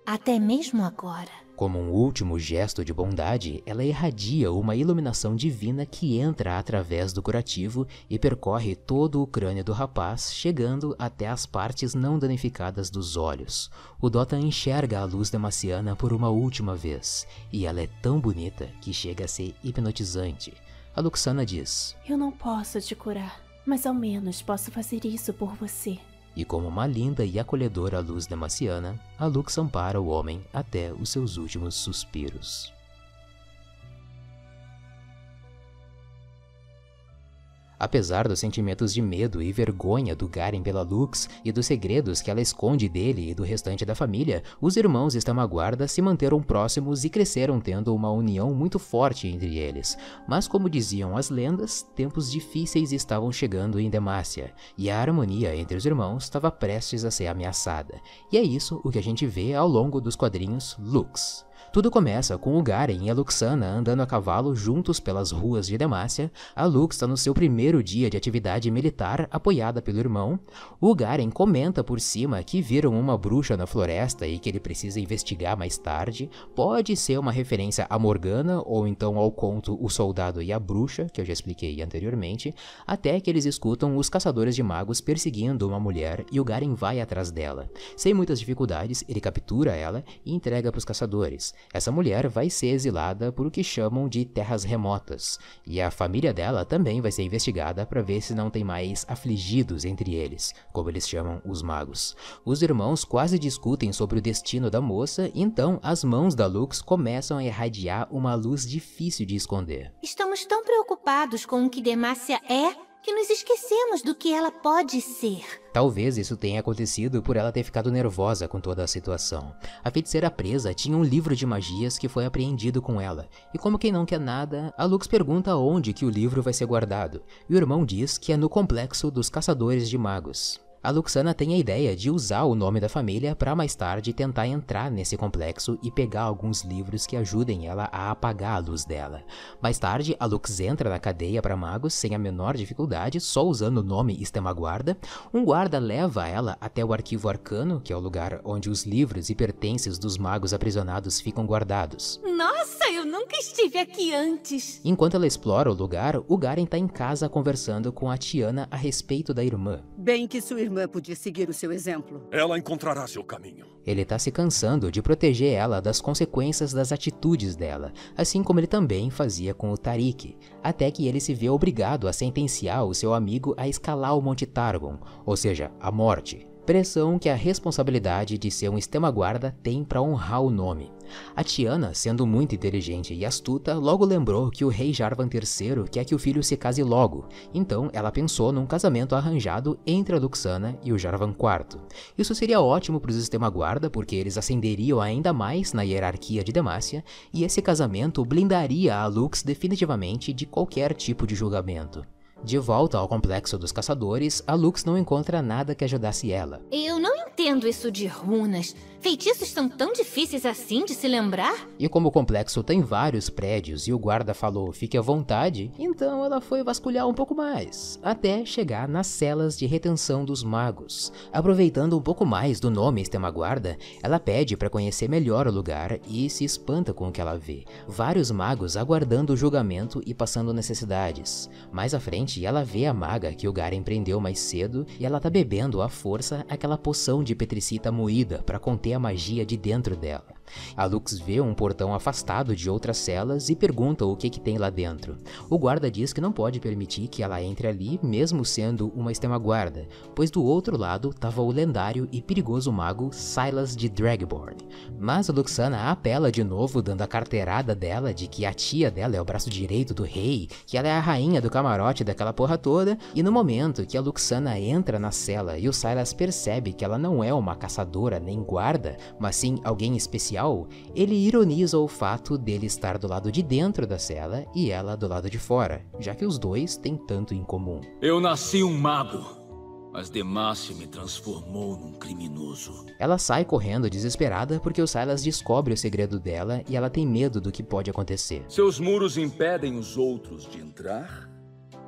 até mesmo agora. Como um último gesto de bondade, ela irradia uma iluminação divina que entra através do curativo e percorre todo o crânio do rapaz, chegando até as partes não danificadas dos olhos. O Dota enxerga a luz demaciana por uma última vez, e ela é tão bonita que chega a ser hipnotizante. A Luxana diz: Eu não posso te curar, mas ao menos posso fazer isso por você. E como uma linda e acolhedora luz demaciana, a Lux ampara o homem até os seus últimos suspiros. Apesar dos sentimentos de medo e vergonha do Garen pela Lux e dos segredos que ela esconde dele e do restante da família, os irmãos Estamaguarda se manteram próximos e cresceram tendo uma união muito forte entre eles. Mas como diziam as lendas, tempos difíceis estavam chegando em Demacia, e a harmonia entre os irmãos estava prestes a ser ameaçada. E é isso o que a gente vê ao longo dos quadrinhos Lux. Tudo começa com o Garen e a Luxana andando a cavalo juntos pelas ruas de Demacia. A Lux está no seu primeiro dia de atividade militar, apoiada pelo irmão. O Garen comenta por cima que viram uma bruxa na floresta e que ele precisa investigar mais tarde. Pode ser uma referência a Morgana ou então ao conto O Soldado e a Bruxa, que eu já expliquei anteriormente, até que eles escutam os caçadores de magos perseguindo uma mulher e o Garen vai atrás dela. Sem muitas dificuldades, ele captura ela e entrega para os caçadores. Essa mulher vai ser exilada por o que chamam de terras remotas, e a família dela também vai ser investigada para ver se não tem mais afligidos entre eles, como eles chamam os magos. Os irmãos quase discutem sobre o destino da moça, então as mãos da Lux começam a irradiar uma luz difícil de esconder. Estamos tão preocupados com o que Demácia é que nos esquecemos do que ela pode ser. Talvez isso tenha acontecido por ela ter ficado nervosa com toda a situação. A feiticeira presa tinha um livro de magias que foi apreendido com ela, e como quem não quer nada, a Lux pergunta onde que o livro vai ser guardado, e o irmão diz que é no complexo dos caçadores de magos. A Luxana tem a ideia de usar o nome da família para mais tarde tentar entrar nesse complexo e pegar alguns livros que ajudem ela a apagar a luz dela. Mais tarde, a Lux entra na cadeia para magos sem a menor dificuldade, só usando o nome Estemaguarda. Um guarda leva ela até o arquivo arcano, que é o lugar onde os livros e pertences dos magos aprisionados ficam guardados. Nossa, eu nunca estive aqui antes. Enquanto ela explora o lugar, o Garen tá em casa conversando com a Tiana a respeito da irmã. Bem que sua irmã podia seguir o seu exemplo. Ela encontrará seu caminho. Ele tá se cansando de proteger ela das consequências das atitudes dela, assim como ele também fazia com o Tarik, até que ele se vê obrigado a sentenciar o seu amigo a escalar o Monte Targon, ou seja, a morte. Pressão que a responsabilidade de ser um Estema-Guarda tem para honrar o nome. A Tiana, sendo muito inteligente e astuta, logo lembrou que o rei Jarvan III quer que o filho se case logo, então ela pensou num casamento arranjado entre a Luxana e o Jarvan IV. Isso seria ótimo para o sistema guarda, porque eles ascenderiam ainda mais na hierarquia de Demacia, e esse casamento blindaria a Lux definitivamente de qualquer tipo de julgamento. De volta ao complexo dos caçadores, a Lux não encontra nada que ajudasse ela. Eu não entendo isso de runas. Feitiços são tão difíceis assim de se lembrar? E como o complexo tem vários prédios e o guarda falou fique à vontade, então ela foi vasculhar um pouco mais, até chegar nas celas de retenção dos magos. Aproveitando um pouco mais do nome Estema Guarda, ela pede para conhecer melhor o lugar e se espanta com o que ela vê. Vários magos aguardando o julgamento e passando necessidades. Mais à frente, ela vê a maga que o Garen prendeu mais cedo e ela tá bebendo à força aquela poção de petricita moída para conter a magia de dentro dela. A Lux vê um portão afastado de outras celas e pergunta o que, que tem lá dentro. O guarda diz que não pode permitir que ela entre ali, mesmo sendo uma extrema-guarda, pois do outro lado estava o lendário e perigoso mago Silas de Dragborn. Mas a Luxana apela de novo, dando a carteirada dela de que a tia dela é o braço direito do rei, que ela é a rainha do camarote daquela porra toda, e no momento que a Luxana entra na cela e o Silas percebe que ela não é uma caçadora nem guarda, mas sim alguém especial ele ironiza o fato dele estar do lado de dentro da cela e ela do lado de fora, já que os dois têm tanto em comum. Eu nasci um mago, mas Demacia me transformou num criminoso. Ela sai correndo desesperada porque o Silas descobre o segredo dela e ela tem medo do que pode acontecer. Seus muros impedem os outros de entrar?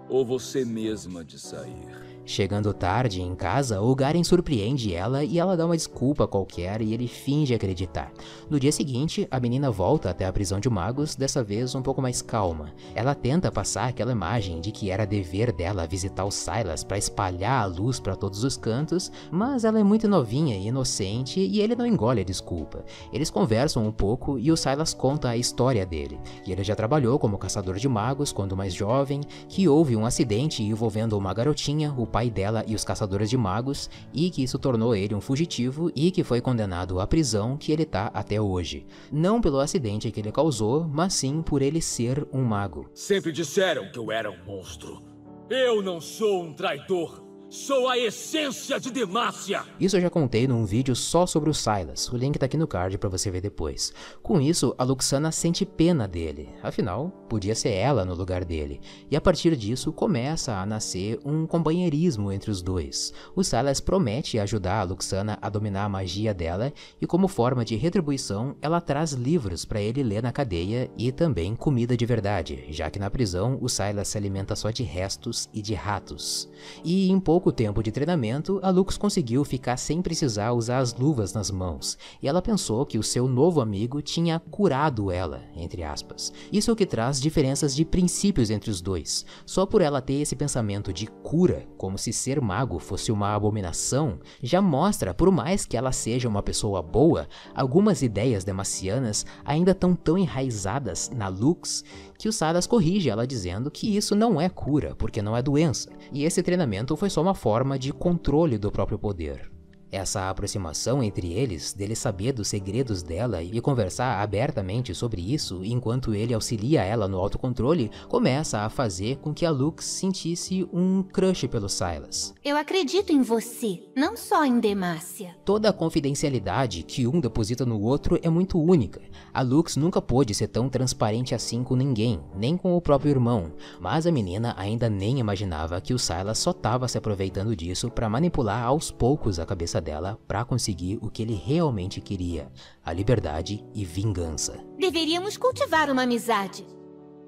Ou você mesma de sair? Chegando tarde em casa, o Garen surpreende ela e ela dá uma desculpa qualquer e ele finge acreditar. No dia seguinte, a menina volta até a prisão de magos, dessa vez um pouco mais calma. Ela tenta passar aquela imagem de que era dever dela visitar o Silas para espalhar a luz para todos os cantos, mas ela é muito novinha e inocente e ele não engole a desculpa. Eles conversam um pouco e o Silas conta a história dele. E ele já trabalhou como caçador de magos quando mais jovem, que houve um acidente envolvendo uma garotinha, o pai dela e os caçadores de magos, e que isso tornou ele um fugitivo e que foi condenado à prisão que ele tá até hoje. Não pelo acidente que ele causou, mas sim por ele ser um mago. Sempre disseram que eu era um monstro. Eu não sou um traidor. Sou a essência de Demacia! Isso eu já contei num vídeo só sobre o Silas, o link tá aqui no card para você ver depois. Com isso, a Luxana sente pena dele, afinal, podia ser ela no lugar dele, e a partir disso começa a nascer um companheirismo entre os dois. O Silas promete ajudar a Luxana a dominar a magia dela, e como forma de retribuição, ela traz livros para ele ler na cadeia e também comida de verdade, já que na prisão o Silas se alimenta só de restos e de ratos. E em pouco tempo de treinamento, a Lux conseguiu ficar sem precisar usar as luvas nas mãos, e ela pensou que o seu novo amigo tinha curado ela, entre aspas. Isso é o que traz diferenças de princípios entre os dois. Só por ela ter esse pensamento de cura, como se ser mago fosse uma abominação, já mostra, por mais que ela seja uma pessoa boa, algumas ideias demacianas ainda estão tão enraizadas na Lux que o Sadas corrige ela dizendo que isso não é cura, porque não é doença, e esse treinamento foi só uma forma de controle do próprio poder. Essa aproximação entre eles, dele saber dos segredos dela e conversar abertamente sobre isso enquanto ele auxilia ela no autocontrole, começa a fazer com que a Lux sentisse um crush pelo Silas. Eu acredito em você, não só em Demácia. Toda a confidencialidade que um deposita no outro é muito única. A Lux nunca pôde ser tão transparente assim com ninguém, nem com o próprio irmão, mas a menina ainda nem imaginava que o Silas só estava se aproveitando disso para manipular aos poucos a cabeça dela para conseguir o que ele realmente queria: a liberdade e vingança. Deveríamos cultivar uma amizade.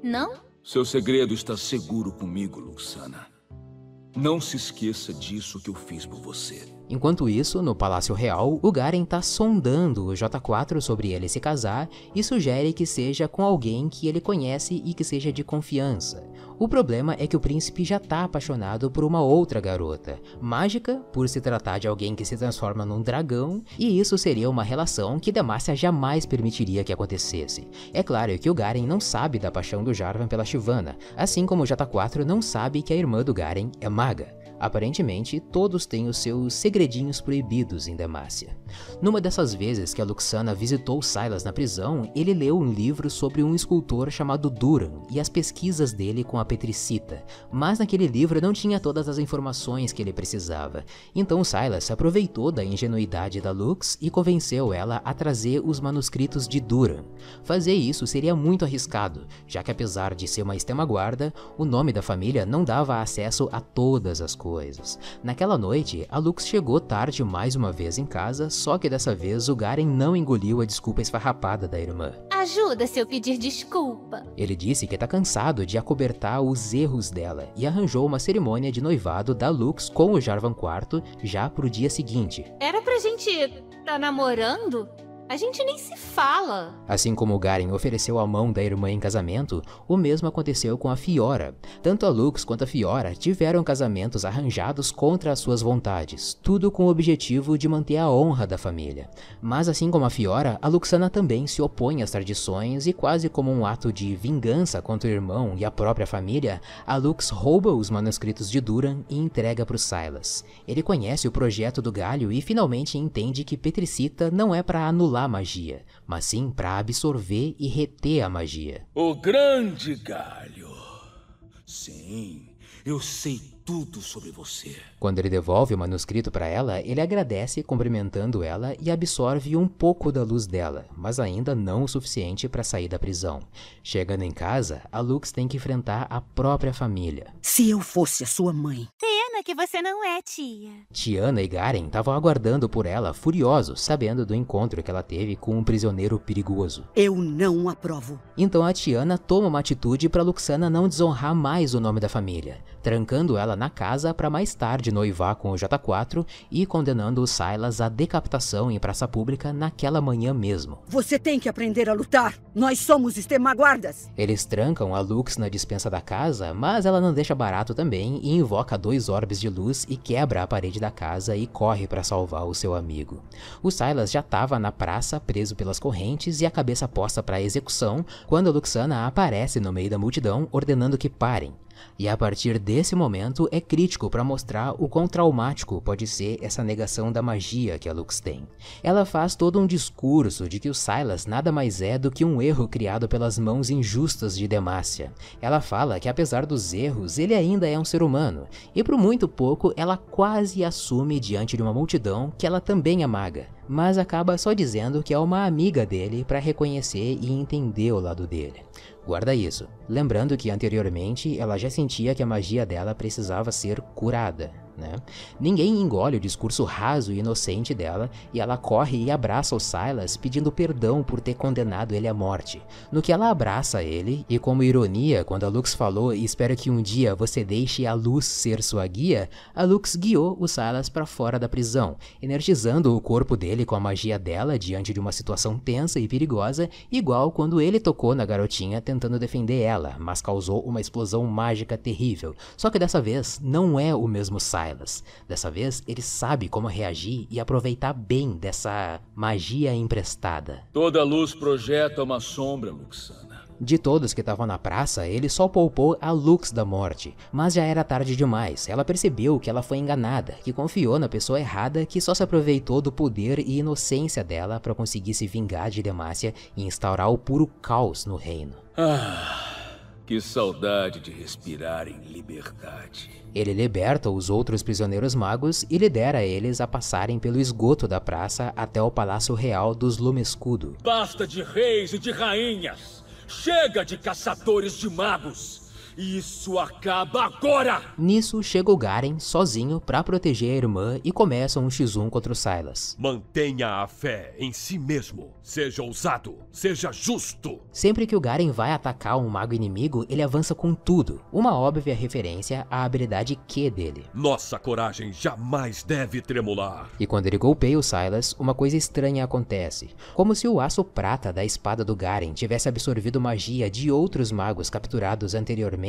Não? Seu segredo está seguro comigo, Luxana. Não se esqueça disso que eu fiz por você. Enquanto isso, no Palácio Real, o Garen tá sondando o J4 sobre ele se casar e sugere que seja com alguém que ele conhece e que seja de confiança. O problema é que o príncipe já tá apaixonado por uma outra garota, mágica por se tratar de alguém que se transforma num dragão, e isso seria uma relação que Demacia jamais permitiria que acontecesse. É claro que o Garen não sabe da paixão do Jarvan pela Shyvana, assim como o J4 não sabe que a irmã do Garen é maga. Aparentemente, todos têm os seus segredinhos proibidos em Demacia. Numa dessas vezes que a Luxana visitou Silas na prisão, ele leu um livro sobre um escultor chamado Duran e as pesquisas dele com a Petricita, mas naquele livro não tinha todas as informações que ele precisava. Então Silas aproveitou da ingenuidade da Lux e convenceu ela a trazer os manuscritos de Duran. Fazer isso seria muito arriscado, já que apesar de ser uma extrema-guarda, o nome da família não dava acesso a todas as coisas coisas. Naquela noite, a Lux chegou tarde mais uma vez em casa, só que dessa vez o Garen não engoliu a desculpa esfarrapada da irmã. Ajuda se eu pedir desculpa. Ele disse que tá cansado de acobertar os erros dela e arranjou uma cerimônia de noivado da Lux com o Jarvan IV já pro dia seguinte. Era pra gente tá namorando? A gente nem se fala. Assim como Garen ofereceu a mão da irmã em casamento, o mesmo aconteceu com a Fiora. Tanto a Lux quanto a Fiora tiveram casamentos arranjados contra as suas vontades, tudo com o objetivo de manter a honra da família. Mas assim como a Fiora, a Luxana também se opõe às tradições e quase como um ato de vingança contra o irmão e a própria família, a Lux rouba os manuscritos de Duran e entrega para o Silas. Ele conhece o projeto do Galho e finalmente entende que Petricita não é para anular a magia, mas sim para absorver e reter a magia. O grande galho. Sim, eu sei tudo sobre você. Quando ele devolve o manuscrito para ela, ele agradece cumprimentando ela e absorve um pouco da luz dela, mas ainda não o suficiente para sair da prisão. Chegando em casa, a Lux tem que enfrentar a própria família. Se eu fosse a sua mãe. Pena que você não é, tia. Tiana e Garen estavam aguardando por ela, furiosos, sabendo do encontro que ela teve com um prisioneiro perigoso. Eu não aprovo. Então a Tiana toma uma atitude para Luxana não desonrar mais o nome da família, trancando ela na casa para mais tarde noivar com o J4 e condenando o Silas à decapitação em praça pública naquela manhã mesmo. Você tem que aprender a lutar. Nós somos extremaguardas. Eles trancam a Lux na dispensa da casa, mas ela não deixa barato também e invoca dois orbes de luz e quebra a parede da casa e corre para salvar o seu amigo. O Silas já estava na praça preso pelas correntes e a cabeça posta para execução quando Luxana aparece no meio da multidão ordenando que parem. E a partir desse momento é crítico para mostrar o quão traumático pode ser essa negação da magia que a Lux tem. Ela faz todo um discurso de que o Silas nada mais é do que um erro criado pelas mãos injustas de Demacia. Ela fala que apesar dos erros, ele ainda é um ser humano, e por muito pouco ela quase assume diante de uma multidão que ela também é maga, mas acaba só dizendo que é uma amiga dele para reconhecer e entender o lado dele. Guarda isso, lembrando que anteriormente ela já sentia que a magia dela precisava ser curada. Né? Ninguém engole o discurso raso e inocente dela e ela corre e abraça o Silas pedindo perdão por ter condenado ele à morte. No que ela abraça ele, e como ironia, quando a Lux falou espero que um dia você deixe a luz ser sua guia, a Lux guiou o Silas para fora da prisão, energizando o corpo dele com a magia dela diante de uma situação tensa e perigosa, igual quando ele tocou na garotinha tentando defender ela, mas causou uma explosão mágica terrível. Só que dessa vez não é o mesmo Silas. Silas. Dessa vez, ele sabe como reagir e aproveitar bem dessa magia emprestada. Toda luz projeta uma sombra, Luxana. De todos que estavam na praça, ele só poupou a Lux da morte, mas já era tarde demais. Ela percebeu que ela foi enganada, que confiou na pessoa errada, que só se aproveitou do poder e inocência dela para conseguir se vingar de Demacia e instaurar o puro caos no reino. Ah, que saudade de respirar em liberdade. Ele liberta os outros prisioneiros magos e lidera eles a passarem pelo esgoto da praça até o Palácio Real dos Lumescudo. Basta de reis e de rainhas! Chega de caçadores de magos! Isso acaba agora! Nisso chega o Garen sozinho para proteger a irmã e começa um x1 contra o Silas. Mantenha a fé em si mesmo. Seja ousado, seja justo. Sempre que o Garen vai atacar um mago inimigo, ele avança com tudo. Uma óbvia referência à habilidade Q dele. Nossa coragem jamais deve tremular. E quando ele golpeia o Silas, uma coisa estranha acontece. Como se o aço prata da espada do Garen tivesse absorvido magia de outros magos capturados anteriormente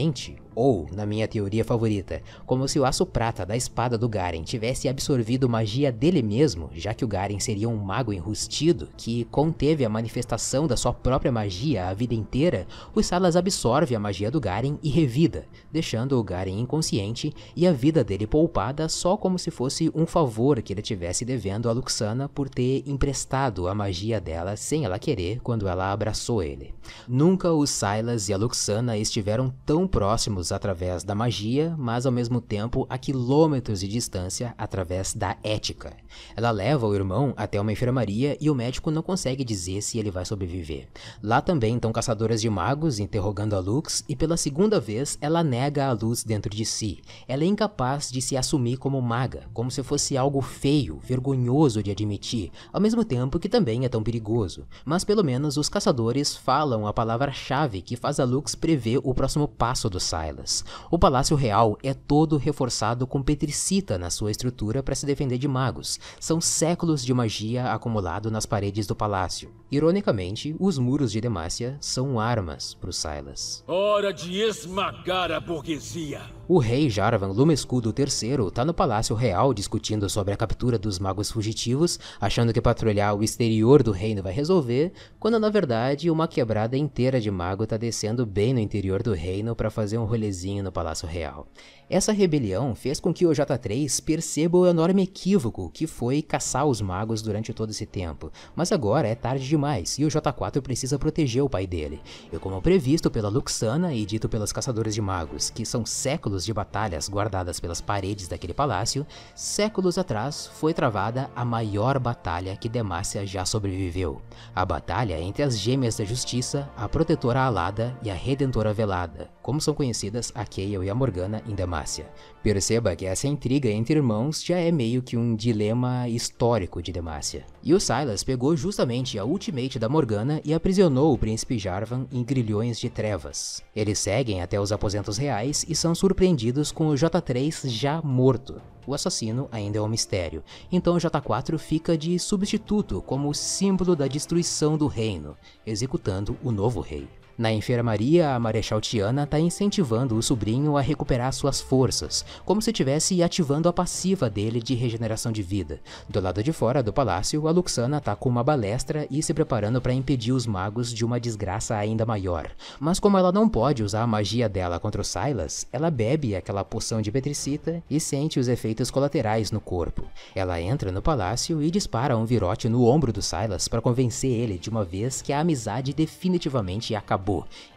ou, na minha teoria favorita, como se o aço prata da espada do Garen tivesse absorvido magia dele mesmo, já que o Garen seria um mago enrustido que conteve a manifestação da sua própria magia a vida inteira, o Salas absorve a magia do Garen e revida, deixando o Garen inconsciente e a vida dele poupada só como se fosse um favor que ele tivesse devendo a Luxana por ter emprestado a magia dela sem ela querer quando ela abraçou ele. Nunca o Silas e a Luxana estiveram tão próximos através da magia, mas ao mesmo tempo a quilômetros de distância através da ética. Ela leva o irmão até uma enfermaria e o médico não consegue dizer se ele vai sobreviver. Lá também estão caçadoras de magos interrogando a Lux e pela segunda vez ela nega a luz dentro de si. Ela é incapaz de se assumir como maga, como se fosse algo feio, vergonhoso de admitir, ao mesmo tempo que também é tão perigoso. Mas pelo menos os caçadores falam a palavra-chave que faz a Lux prever o próximo passo do Silas. O Palácio Real é todo reforçado com petricita na sua estrutura para se defender de magos. São séculos de magia acumulado nas paredes do palácio. Ironicamente, os muros de Demacia são armas para o Silas. Hora de esmagar a burguesia. O rei Jarvan Lumescudo III está no Palácio Real discutindo sobre a captura dos magos fugitivos, achando que patrulhar o exterior do reino vai resolver, quando na verdade uma quebrada inteira de mago está descendo bem no interior do reino para fazer um rolezinho no Palácio Real. Essa rebelião fez com que o J3 perceba o enorme equívoco que foi caçar os magos durante todo esse tempo, mas agora é tarde demais e o J4 precisa proteger o pai dele. E como previsto pela Luxana e dito pelos caçadores de magos, que são séculos de batalhas guardadas pelas paredes daquele palácio, séculos atrás foi travada a maior batalha que Demacia já sobreviveu. A batalha entre as Gêmeas da Justiça, a Protetora Alada e a Redentora Velada, como são conhecidas a Kayle e a Morgana em Demacia. Perceba que essa intriga entre irmãos já é meio que um dilema histórico de Demacia. E o Silas pegou justamente a ultimate da Morgana e aprisionou o príncipe Jarvan em grilhões de trevas. Eles seguem até os aposentos reais e são surpreendidos com o J3 já morto. O assassino ainda é um mistério, então o J4 fica de substituto como símbolo da destruição do reino, executando o novo rei. Na enfermaria, a Marechal Tiana está incentivando o sobrinho a recuperar suas forças, como se estivesse ativando a passiva dele de regeneração de vida. Do lado de fora do palácio, a Luxana está com uma balestra e se preparando para impedir os magos de uma desgraça ainda maior. Mas como ela não pode usar a magia dela contra o Silas, ela bebe aquela poção de petricita e sente os efeitos colaterais no corpo. Ela entra no palácio e dispara um virote no ombro do Silas para convencer ele de uma vez que a amizade definitivamente acabou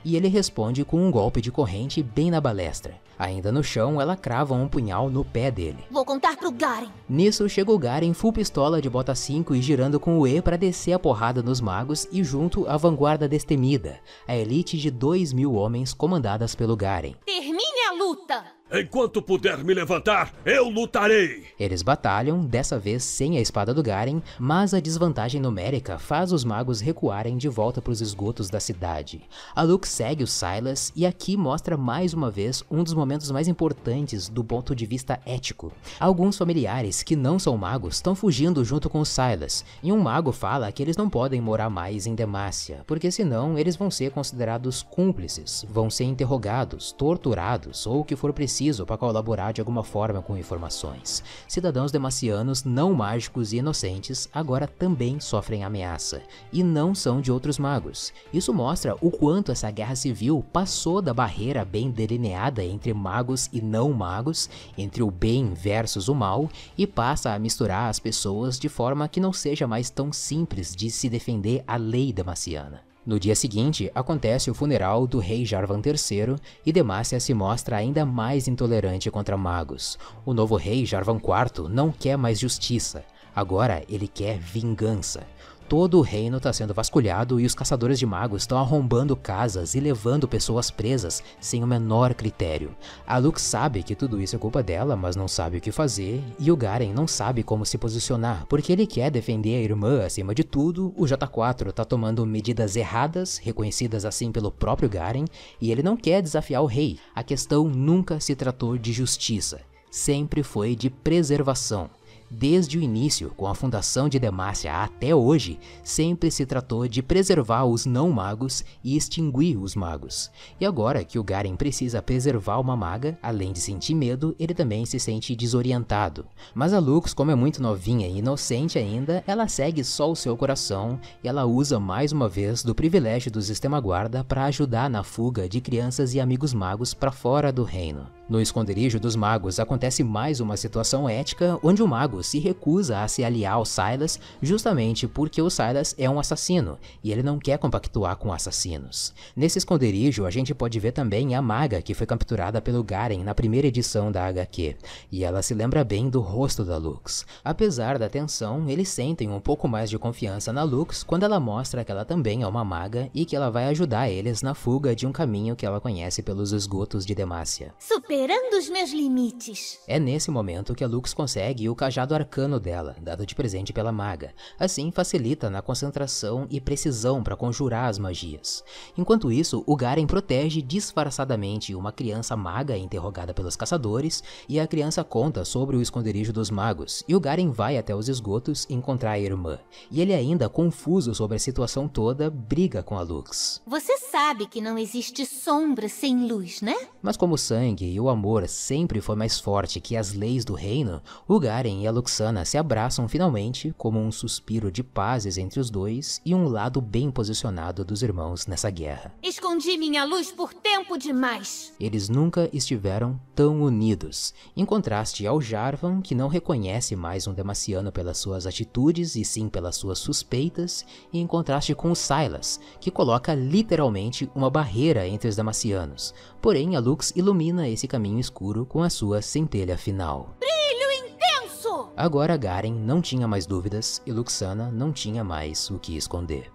e ele responde com um golpe de corrente bem na balestra. Ainda no chão, ela crava um punhal no pé dele. Vou contar pro Garen. Nisso, chega o Garen full pistola de bota 5 e girando com o E para descer a porrada nos magos e junto a vanguarda destemida, a elite de 2 mil homens comandadas pelo Garen. Termine a luta! Enquanto puder me levantar, eu lutarei! Eles batalham, dessa vez sem a espada do Garen, mas a desvantagem numérica faz os magos recuarem de volta para os esgotos da cidade. A Luke segue o Silas e aqui mostra mais uma vez um dos momentos mais importantes do ponto de vista ético. Alguns familiares que não são magos estão fugindo junto com o Silas, e um mago fala que eles não podem morar mais em Demacia, porque senão eles vão ser considerados cúmplices, vão ser interrogados, torturados ou o que for preciso preciso para colaborar de alguma forma com informações. Cidadãos demacianos não mágicos e inocentes agora também sofrem ameaça, e não são de outros magos. Isso mostra o quanto essa guerra civil passou da barreira bem delineada entre magos e não magos, entre o bem versus o mal, e passa a misturar as pessoas de forma que não seja mais tão simples de se defender a lei demaciana. No dia seguinte, acontece o funeral do rei Jarvan III e Demacia se mostra ainda mais intolerante contra magos. O novo rei Jarvan IV não quer mais justiça, agora ele quer vingança. Todo o reino está sendo vasculhado e os caçadores de magos estão arrombando casas e levando pessoas presas sem o menor critério. A Lux sabe que tudo isso é culpa dela, mas não sabe o que fazer, e o Garen não sabe como se posicionar, porque ele quer defender a irmã acima de tudo. O J4 está tomando medidas erradas, reconhecidas assim pelo próprio Garen, e ele não quer desafiar o rei. A questão nunca se tratou de justiça, sempre foi de preservação. Desde o início, com a fundação de Demacia até hoje, sempre se tratou de preservar os não-magos e extinguir os magos. E agora que o Garen precisa preservar uma maga, além de sentir medo, ele também se sente desorientado. Mas a Lux, como é muito novinha e inocente ainda, ela segue só o seu coração e ela usa mais uma vez do privilégio do sistema guarda para ajudar na fuga de crianças e amigos magos para fora do reino. No esconderijo dos magos acontece mais uma situação ética onde o mago se recusa a se aliar ao Silas justamente porque o Silas é um assassino e ele não quer compactuar com assassinos. Nesse esconderijo a gente pode ver também a maga que foi capturada pelo Garen na primeira edição da HQ e ela se lembra bem do rosto da Lux. Apesar da tensão, eles sentem um pouco mais de confiança na Lux quando ela mostra que ela também é uma maga e que ela vai ajudar eles na fuga de um caminho que ela conhece pelos esgotos de Demacia. Super superando os meus limites. É nesse momento que a Lux consegue o cajado arcano dela, dado de presente pela maga. Assim, facilita na concentração e precisão para conjurar as magias. Enquanto isso, o Garen protege disfarçadamente uma criança maga interrogada pelos caçadores, e a criança conta sobre o esconderijo dos magos, e o Garen vai até os esgotos encontrar a irmã. E ele ainda, confuso sobre a situação toda, briga com a Lux. Você sabe que não existe sombra sem luz, né? Mas como o sangue e o o amor sempre foi mais forte que as leis do reino, o Garen e a Luxana se abraçam finalmente como um suspiro de pazes entre os dois e um lado bem posicionado dos irmãos nessa guerra. Escondi minha luz por tempo demais. Eles nunca estiveram tão unidos, em contraste ao Jarvan, que não reconhece mais um Demaciano pelas suas atitudes e sim pelas suas suspeitas, e em contraste com o Silas, que coloca literalmente uma barreira entre os Demacianos. Porém, a Lux ilumina esse caminho caminho escuro com a sua centelha final. Brilho intenso! Agora Garen não tinha mais dúvidas e Luxana não tinha mais o que esconder.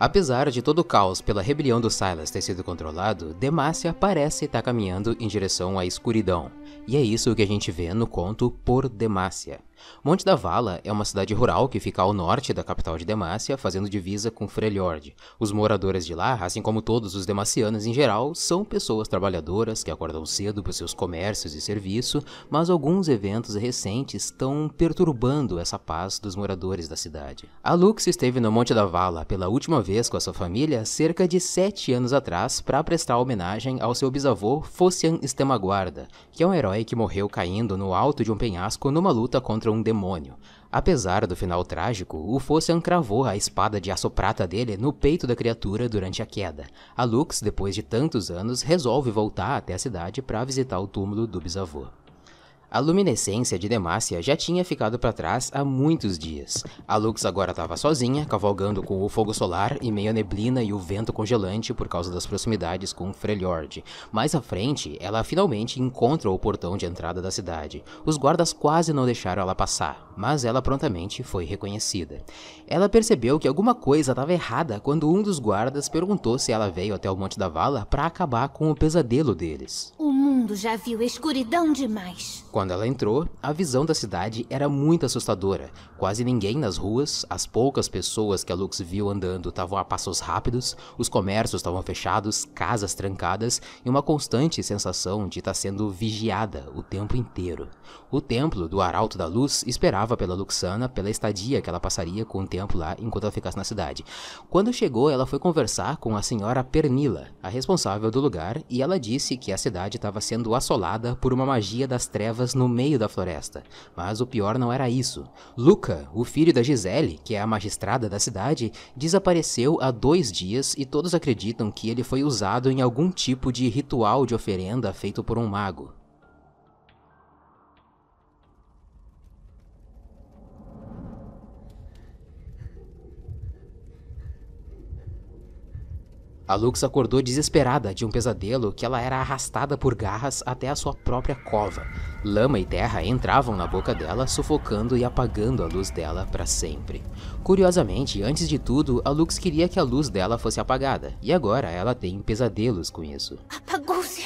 Apesar de todo o caos pela rebelião do Silas ter sido controlado, Demacia parece estar caminhando em direção à escuridão. E é isso que a gente vê no conto Por Demacia. Monte da Vala é uma cidade rural que fica ao norte da capital de Demacia, fazendo divisa com Freljord. Os moradores de lá, assim como todos os demacianos em geral, são pessoas trabalhadoras que acordam cedo para seus comércios e serviço, mas alguns eventos recentes estão perturbando essa paz dos moradores da cidade. A Lux esteve no Monte da Vala pela última vez com a sua família cerca de sete anos atrás para prestar homenagem ao seu bisavô Fossian Stemaguarda, que é um herói que morreu caindo no alto de um penhasco numa luta contra um demônio. Apesar do final trágico, o Fossian cravou a espada de aço prata dele no peito da criatura durante a queda. A Lux, depois de tantos anos, resolve voltar até a cidade para visitar o túmulo do bisavô. A luminescência de Demacia já tinha ficado para trás há muitos dias. A Lux agora estava sozinha, cavalgando com o fogo solar e meio neblina e o vento congelante por causa das proximidades com Freljord. Mais à frente, ela finalmente encontra o portão de entrada da cidade. Os guardas quase não deixaram ela passar, mas ela prontamente foi reconhecida. Ela percebeu que alguma coisa estava errada quando um dos guardas perguntou se ela veio até o Monte da Vala para acabar com o pesadelo deles. O mundo já viu escuridão demais. Quando ela entrou, a visão da cidade era muito assustadora. Quase ninguém nas ruas, as poucas pessoas que a Lux viu andando estavam a passos rápidos, os comércios estavam fechados, casas trancadas e uma constante sensação de estar tá sendo vigiada o tempo inteiro. O templo do Arauto da Luz esperava pela Luxana pela estadia que ela passaria com o tempo lá enquanto ela ficasse na cidade. Quando chegou, ela foi conversar com a senhora Pernila, a responsável do lugar, e ela disse que a cidade estava sendo assolada por uma magia das trevas no meio da floresta. Mas o pior não era isso. Luca, o filho da Gisele, que é a magistrada da cidade, desapareceu há dois dias e todos acreditam que ele foi usado em algum tipo de ritual de oferenda feito por um mago. A Lux acordou desesperada de um pesadelo que ela era arrastada por garras até a sua própria cova. Lama e terra entravam na boca dela, sufocando e apagando a luz dela para sempre. Curiosamente, antes de tudo, a Lux queria que a luz dela fosse apagada, e agora ela tem pesadelos com isso. Apagou-se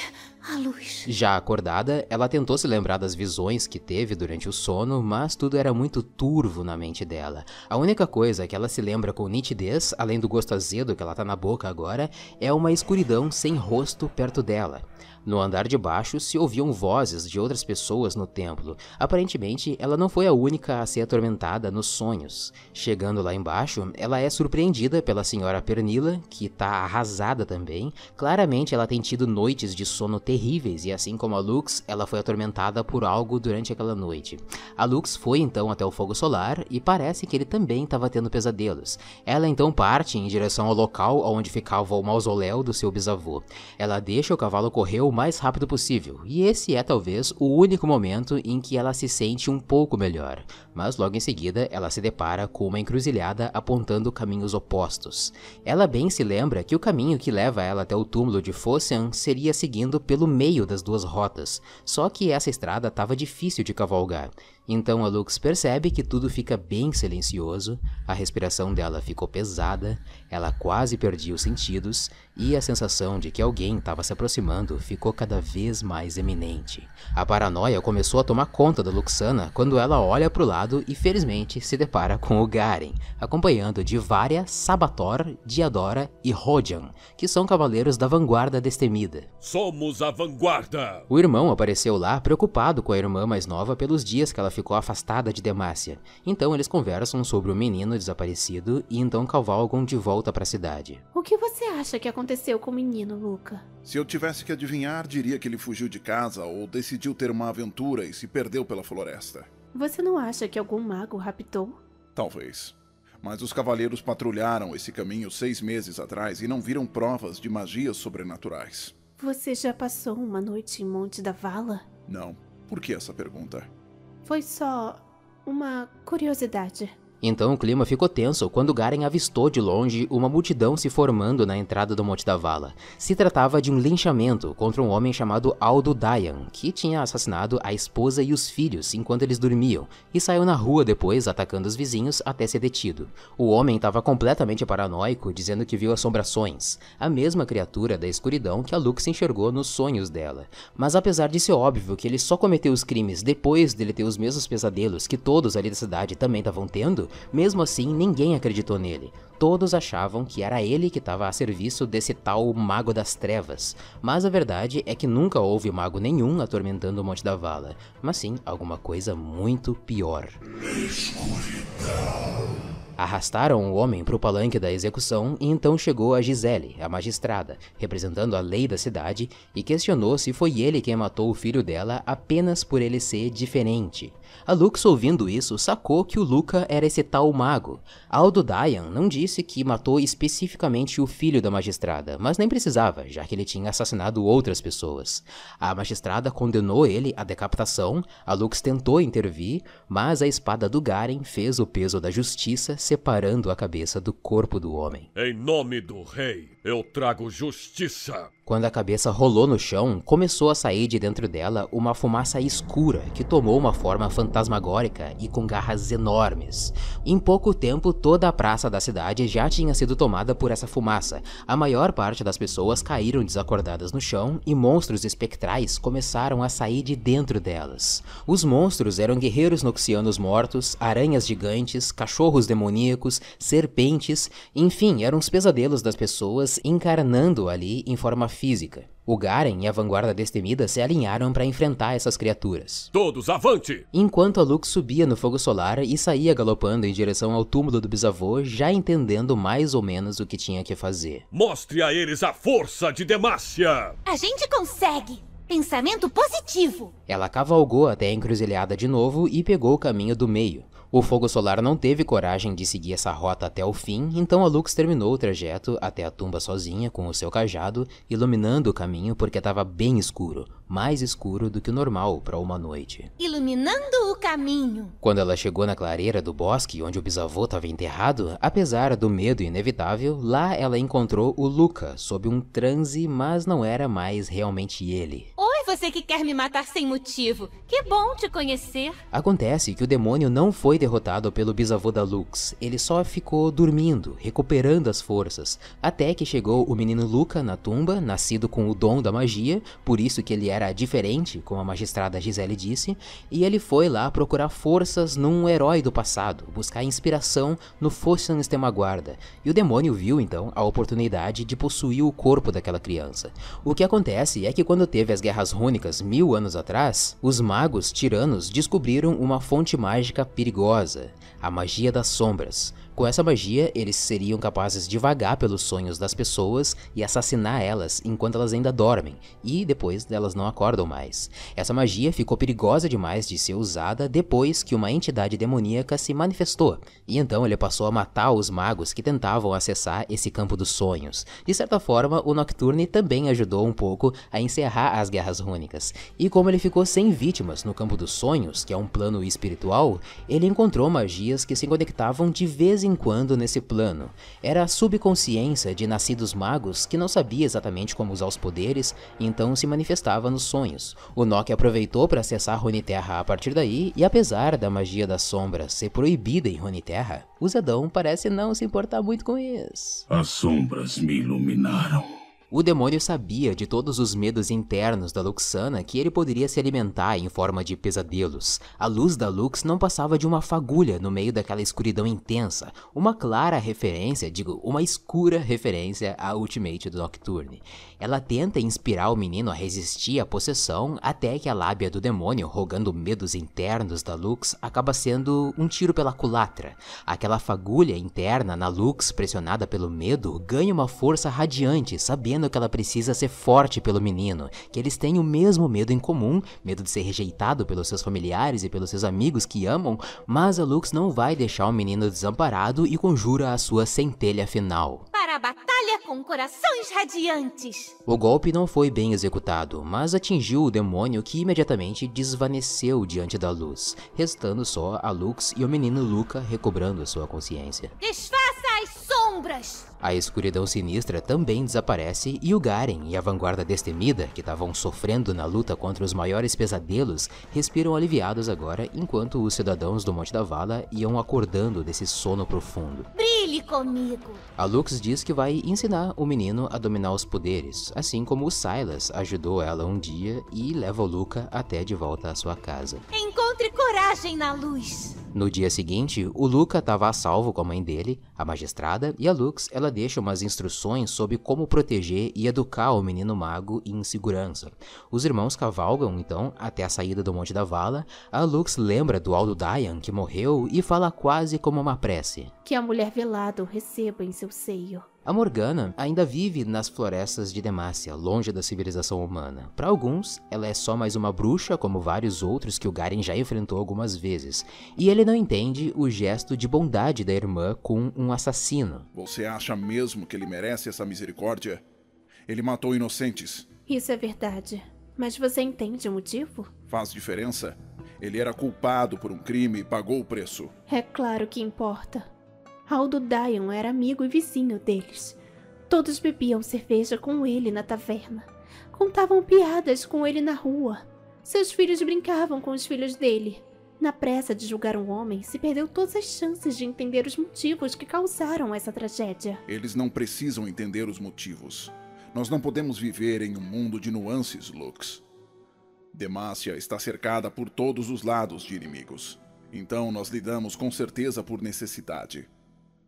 a luz. Já acordada, ela tentou se lembrar das visões que teve durante o sono, mas tudo era muito turvo na mente dela. A única coisa que ela se lembra com nitidez, além do gosto azedo que ela tá na boca agora, é uma escuridão sem rosto perto dela. No andar de baixo se ouviam vozes de outras pessoas no templo. Aparentemente, ela não foi a única a ser atormentada nos sonhos. Chegando lá embaixo, ela é surpreendida pela senhora Pernila, que está arrasada também. Claramente, ela tem tido noites de sono terríveis e, assim como a Lux, ela foi atormentada por algo durante aquela noite. A Lux foi então até o fogo solar e parece que ele também estava tendo pesadelos. Ela então parte em direção ao local onde ficava o mausoléu do seu bisavô. Ela deixa o cavalo correr o mais rápido possível, e esse é talvez o único momento em que ela se sente um pouco melhor, mas logo em seguida ela se depara com uma encruzilhada apontando caminhos opostos. Ela bem se lembra que o caminho que leva ela até o túmulo de Fossian seria seguindo pelo meio das duas rotas, só que essa estrada estava difícil de cavalgar, então a Lux percebe que tudo fica bem silencioso, a respiração dela ficou pesada, ela quase perdia os sentidos e a sensação de que alguém estava se aproximando ficou cada vez mais eminente. A paranoia começou a tomar conta da Luxana quando ela olha para o lado e felizmente se depara com o Garen, acompanhando de Varia, Sabator, Diadora e Rodian, que são cavaleiros da vanguarda destemida. Somos a vanguarda! O irmão apareceu lá preocupado com a irmã mais nova pelos dias que ela ficou afastada de Demacia. Então eles conversam sobre o menino desaparecido e então cavalgam de volta para a cidade. O que você acha que aconteceu com o menino, Luca? Se eu tivesse que adivinhar, diria que ele fugiu de casa ou decidiu ter uma aventura e se perdeu pela floresta. Você não acha que algum mago raptou? Talvez. Mas os cavaleiros patrulharam esse caminho seis meses atrás e não viram provas de magias sobrenaturais. Você já passou uma noite em Monte da Vala? Não. Por que essa pergunta? Foi só uma curiosidade. Então o clima ficou tenso quando Garen avistou de longe uma multidão se formando na entrada do Monte da Vala. Se tratava de um linchamento contra um homem chamado Aldo Dayan, que tinha assassinado a esposa e os filhos enquanto eles dormiam, e saiu na rua depois atacando os vizinhos até ser detido. O homem estava completamente paranoico, dizendo que viu assombrações, a mesma criatura da escuridão que a Lux enxergou nos sonhos dela. Mas apesar de ser óbvio que ele só cometeu os crimes depois dele ter os mesmos pesadelos que todos ali da cidade também estavam tendo, mesmo assim, ninguém acreditou nele. Todos achavam que era ele que estava a serviço desse tal Mago das Trevas, mas a verdade é que nunca houve mago nenhum atormentando o Monte da Vala, mas sim alguma coisa muito pior. Arrastaram o homem para o palanque da execução e então chegou a Gisele, a magistrada, representando a lei da cidade, e questionou se foi ele quem matou o filho dela apenas por ele ser diferente. A Lux, ouvindo isso, sacou que o Luca era esse tal mago. Aldo Dayan não disse que matou especificamente o filho da magistrada, mas nem precisava, já que ele tinha assassinado outras pessoas. A magistrada condenou ele à decapitação, a Lux tentou intervir, mas a espada do Garen fez o peso da justiça separando a cabeça do corpo do homem. Em nome do rei, eu trago justiça Quando a cabeça rolou no chão, começou a sair de dentro dela uma fumaça escura que tomou uma forma fantasmagórica e com garras enormes. Em pouco tempo, toda a praça da cidade já tinha sido tomada por essa fumaça. A maior parte das pessoas caíram desacordadas no chão e monstros espectrais começaram a sair de dentro delas. Os monstros eram guerreiros noxianos mortos, aranhas gigantes, cachorros demoníacos, serpentes, enfim, eram os pesadelos das pessoas encarnando ali em forma física. O Garen e a vanguarda destemida se alinharam para enfrentar essas criaturas. Todos avante! Enquanto a Lux subia no fogo solar e saía galopando em direção ao túmulo do bisavô, já entendendo mais ou menos o que tinha que fazer. Mostre a eles a força de Demacia! A gente consegue! Pensamento positivo! Ela cavalgou até a encruzilhada de novo e pegou o caminho do meio. O fogo solar não teve coragem de seguir essa rota até o fim, então a Lux terminou o trajeto até a tumba sozinha com o seu cajado, iluminando o caminho porque estava bem escuro, mais escuro do que o normal para uma noite. Iluminando o caminho. Quando ela chegou na clareira do bosque onde o bisavô estava enterrado, apesar do medo inevitável, lá ela encontrou o Luca sob um transe, mas não era mais realmente ele. Oi, você que quer me matar sem motivo. Que bom te conhecer. Acontece que o demônio não foi derrotado pelo bisavô da Lux, ele só ficou dormindo, recuperando as forças, até que chegou o menino Luca na tumba, nascido com o dom da magia, por isso que ele era diferente, como a magistrada Gisele disse, e ele foi lá procurar forças num herói do passado, buscar inspiração no Fossen Guarda. E o demônio viu então a oportunidade de possuir o corpo daquela criança. O que acontece é que quando teve as guerras rúnicas mil anos atrás, os magos tiranos descobriram uma fonte mágica perigosa a magia das sombras. Com essa magia, eles seriam capazes de vagar pelos sonhos das pessoas e assassinar elas enquanto elas ainda dormem, e depois elas não acordam mais. Essa magia ficou perigosa demais de ser usada depois que uma entidade demoníaca se manifestou, e então ele passou a matar os magos que tentavam acessar esse campo dos sonhos. De certa forma, o Nocturne também ajudou um pouco a encerrar as guerras rúnicas, e como ele ficou sem vítimas no campo dos sonhos, que é um plano espiritual, ele encontrou magias que se conectavam de vez em quando nesse plano. Era a subconsciência de nascidos magos que não sabia exatamente como usar os poderes e então se manifestava nos sonhos. O Nock aproveitou para acessar Runeterra a partir daí e apesar da magia das sombras ser proibida em Runeterra, o Zedão parece não se importar muito com isso. As sombras me iluminaram. O demônio sabia de todos os medos internos da Luxana que ele poderia se alimentar em forma de pesadelos. A luz da Lux não passava de uma fagulha no meio daquela escuridão intensa, uma clara referência, digo, uma escura referência à Ultimate do Nocturne. Ela tenta inspirar o menino a resistir à possessão até que a lábia do demônio, rogando medos internos da Lux, acaba sendo um tiro pela culatra. Aquela fagulha interna na Lux, pressionada pelo medo, ganha uma força radiante, sabendo que ela precisa ser forte pelo menino, que eles têm o mesmo medo em comum, medo de ser rejeitado pelos seus familiares e pelos seus amigos que amam, mas a Lux não vai deixar o menino desamparado e conjura a sua centelha final. Para a batalha com corações radiantes. O golpe não foi bem executado, mas atingiu o demônio que imediatamente desvaneceu diante da luz, restando só a Lux e o menino Luca recobrando sua consciência. Desfaça as sombras! A escuridão sinistra também desaparece e o Garen e a vanguarda destemida, que estavam sofrendo na luta contra os maiores pesadelos, respiram aliviados agora enquanto os cidadãos do Monte da Vala iam acordando desse sono profundo. Brilhe comigo! A Lux diz que vai ensinar o menino a dominar os poderes, assim como o Silas ajudou ela um dia e leva o Luca até de volta à sua casa. Encontre coragem na luz! No dia seguinte, o Luca estava a salvo com a mãe dele, a magistrada, e a Lux ela deixa umas instruções sobre como proteger e educar o menino mago em segurança. Os irmãos cavalgam então até a saída do Monte da Vala. A Lux lembra do Aldo Dayan que morreu e fala quase como uma prece. Que a mulher velada o receba em seu seio. A Morgana ainda vive nas florestas de Demacia, longe da civilização humana. Para alguns, ela é só mais uma bruxa, como vários outros que o Garen já enfrentou algumas vezes. E ele não entende o gesto de bondade da irmã com um assassino. Você acha mesmo que ele merece essa misericórdia? Ele matou inocentes. Isso é verdade. Mas você entende o motivo? Faz diferença? Ele era culpado por um crime e pagou o preço. É claro que importa. Aldo Dion era amigo e vizinho deles. Todos bebiam cerveja com ele na taverna. Contavam piadas com ele na rua. Seus filhos brincavam com os filhos dele. Na pressa de julgar um homem, se perdeu todas as chances de entender os motivos que causaram essa tragédia. Eles não precisam entender os motivos. Nós não podemos viver em um mundo de nuances, Lux. Demacia está cercada por todos os lados de inimigos. Então nós lidamos com certeza por necessidade.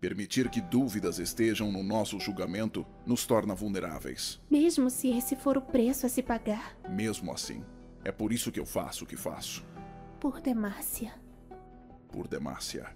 Permitir que dúvidas estejam no nosso julgamento nos torna vulneráveis. Mesmo se esse for o preço a se pagar. Mesmo assim, é por isso que eu faço o que faço. Por Demacia. Por Demacia.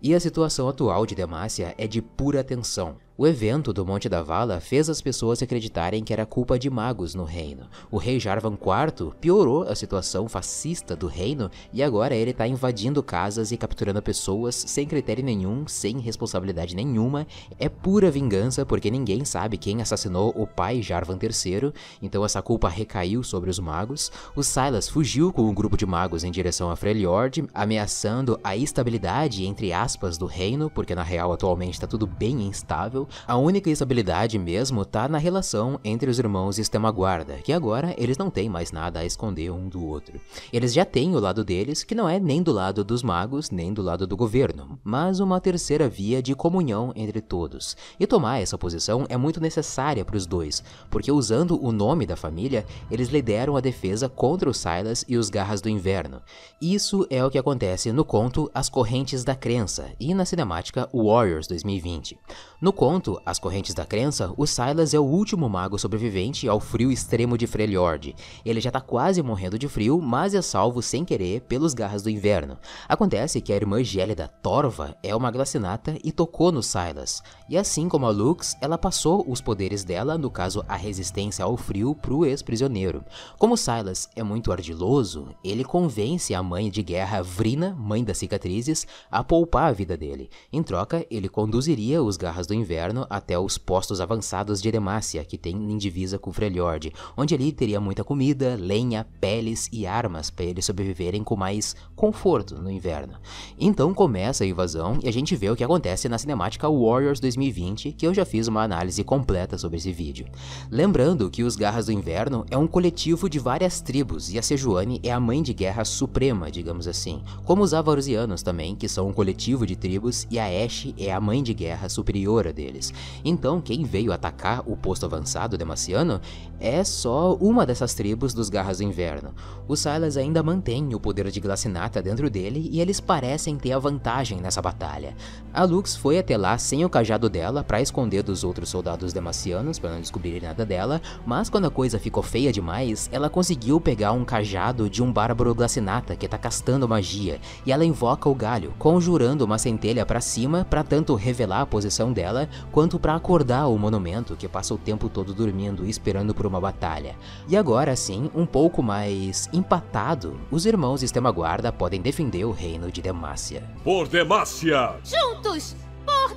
E a situação atual de Demacia é de pura tensão. O evento do Monte da Vala fez as pessoas acreditarem que era culpa de magos no reino. O rei Jarvan IV piorou a situação fascista do reino e agora ele está invadindo casas e capturando pessoas sem critério nenhum, sem responsabilidade nenhuma. É pura vingança porque ninguém sabe quem assassinou o pai Jarvan III, então essa culpa recaiu sobre os magos. O Silas fugiu com um grupo de magos em direção a Freljord, ameaçando a estabilidade entre aspas do reino, porque na real atualmente está tudo bem instável a única instabilidade mesmo tá na relação entre os irmãos Estemaguarda, que agora eles não têm mais nada a esconder um do outro. Eles já têm o lado deles, que não é nem do lado dos magos, nem do lado do governo, mas uma terceira via de comunhão entre todos. E tomar essa posição é muito necessária para os dois, porque usando o nome da família, eles lideram a defesa contra os Silas e os Garras do Inverno. Isso é o que acontece no conto As Correntes da Crença e na cinemática Warriors 2020. No conto As Correntes da Crença, o Silas é o último mago sobrevivente ao frio extremo de Freljord. Ele já tá quase morrendo de frio, mas é salvo sem querer pelos garras do inverno. Acontece que a irmã gélida Torva é uma glacinata e tocou no Silas. E assim como a Lux, ela passou os poderes dela, no caso a resistência ao frio, pro ex-prisioneiro. Como Silas é muito ardiloso, ele convence a mãe de guerra Vrina, mãe das cicatrizes, a poupar a vida dele. Em troca, ele conduziria os garras do inverno até os postos avançados de Demacia, que tem em divisa com Freljord, onde ali teria muita comida, lenha, peles e armas para eles sobreviverem com mais conforto no inverno. Então começa a invasão e a gente vê o que acontece na cinemática Warriors 2020, que eu já fiz uma análise completa sobre esse vídeo. Lembrando que os Garras do Inverno é um coletivo de várias tribos e a Sejuani é a mãe de guerra suprema, digamos assim, como os Avarusianos também, que são um coletivo de tribos, e a Ashe é a mãe de guerra superior deles. Então, quem veio atacar o posto avançado demaciano é só uma dessas tribos dos Garras do Inverno. O Silas ainda mantém o poder de Glacinata dentro dele e eles parecem ter a vantagem nessa batalha. A Lux foi até lá sem o cajado dela para esconder dos outros soldados demacianos para não descobrirem nada dela, mas quando a coisa ficou feia demais, ela conseguiu pegar um cajado de um bárbaro Glacinata que tá castando magia e ela invoca o galho, conjurando uma centelha para cima para tanto revelar a posição dela quanto para acordar o monumento que passa o tempo todo dormindo esperando por uma batalha. E agora sim, um pouco mais empatado, os irmãos Estemaguarda podem defender o reino de Demacia. Por Demacia! Juntos! Por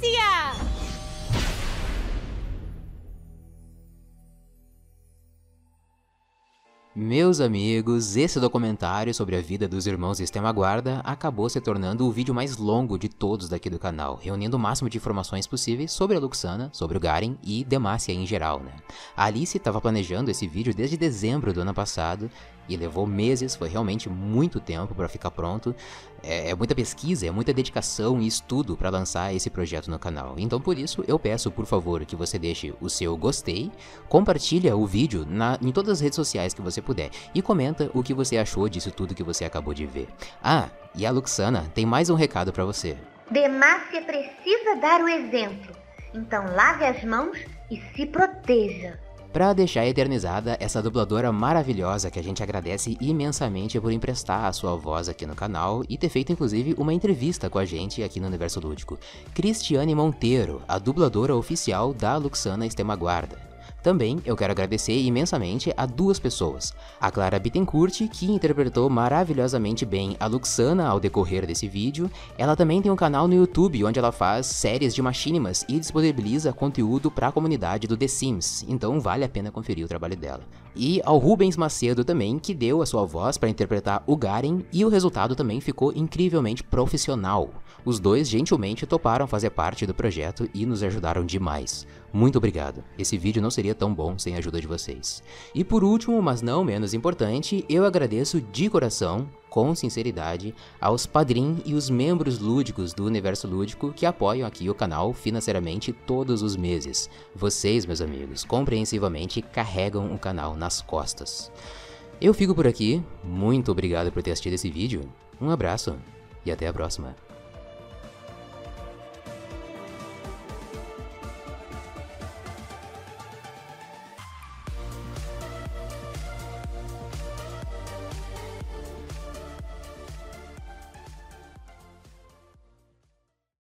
Demacia! Meus amigos, esse documentário sobre a vida dos irmãos Estema Guarda acabou se tornando o vídeo mais longo de todos daqui do canal, reunindo o máximo de informações possíveis sobre a Luxana, sobre o Garen e Demacia em geral, né? A Alice estava planejando esse vídeo desde dezembro do ano passado e levou meses, foi realmente muito tempo para ficar pronto. É, é, muita pesquisa, é muita dedicação e estudo para lançar esse projeto no canal. Então por isso eu peço, por favor, que você deixe o seu gostei, compartilha o vídeo na, em todas as redes sociais que você puder e comenta o que você achou disso tudo que você acabou de ver. Ah, e a Luxana tem mais um recado para você. Demácia precisa dar o exemplo. Então lave as mãos e se proteja para deixar eternizada essa dubladora maravilhosa que a gente agradece imensamente por emprestar a sua voz aqui no canal e ter feito inclusive uma entrevista com a gente aqui no Universo Lúdico. Cristiane Monteiro, a dubladora oficial da Luxana Estemaguarda. Também eu quero agradecer imensamente a duas pessoas. A Clara Bittencourt, que interpretou maravilhosamente bem a Luxana ao decorrer desse vídeo. Ela também tem um canal no YouTube onde ela faz séries de machinimas e disponibiliza conteúdo para a comunidade do The Sims, então vale a pena conferir o trabalho dela. E ao Rubens Macedo também, que deu a sua voz para interpretar o Garen e o resultado também ficou incrivelmente profissional. Os dois gentilmente toparam fazer parte do projeto e nos ajudaram demais. Muito obrigado. Esse vídeo não seria tão bom sem a ajuda de vocês. E por último, mas não menos importante, eu agradeço de coração, com sinceridade, aos padrinhos e os membros lúdicos do Universo Lúdico que apoiam aqui o canal financeiramente todos os meses. Vocês, meus amigos, compreensivamente carregam o canal nas costas. Eu fico por aqui, muito obrigado por ter assistido esse vídeo, um abraço e até a próxima.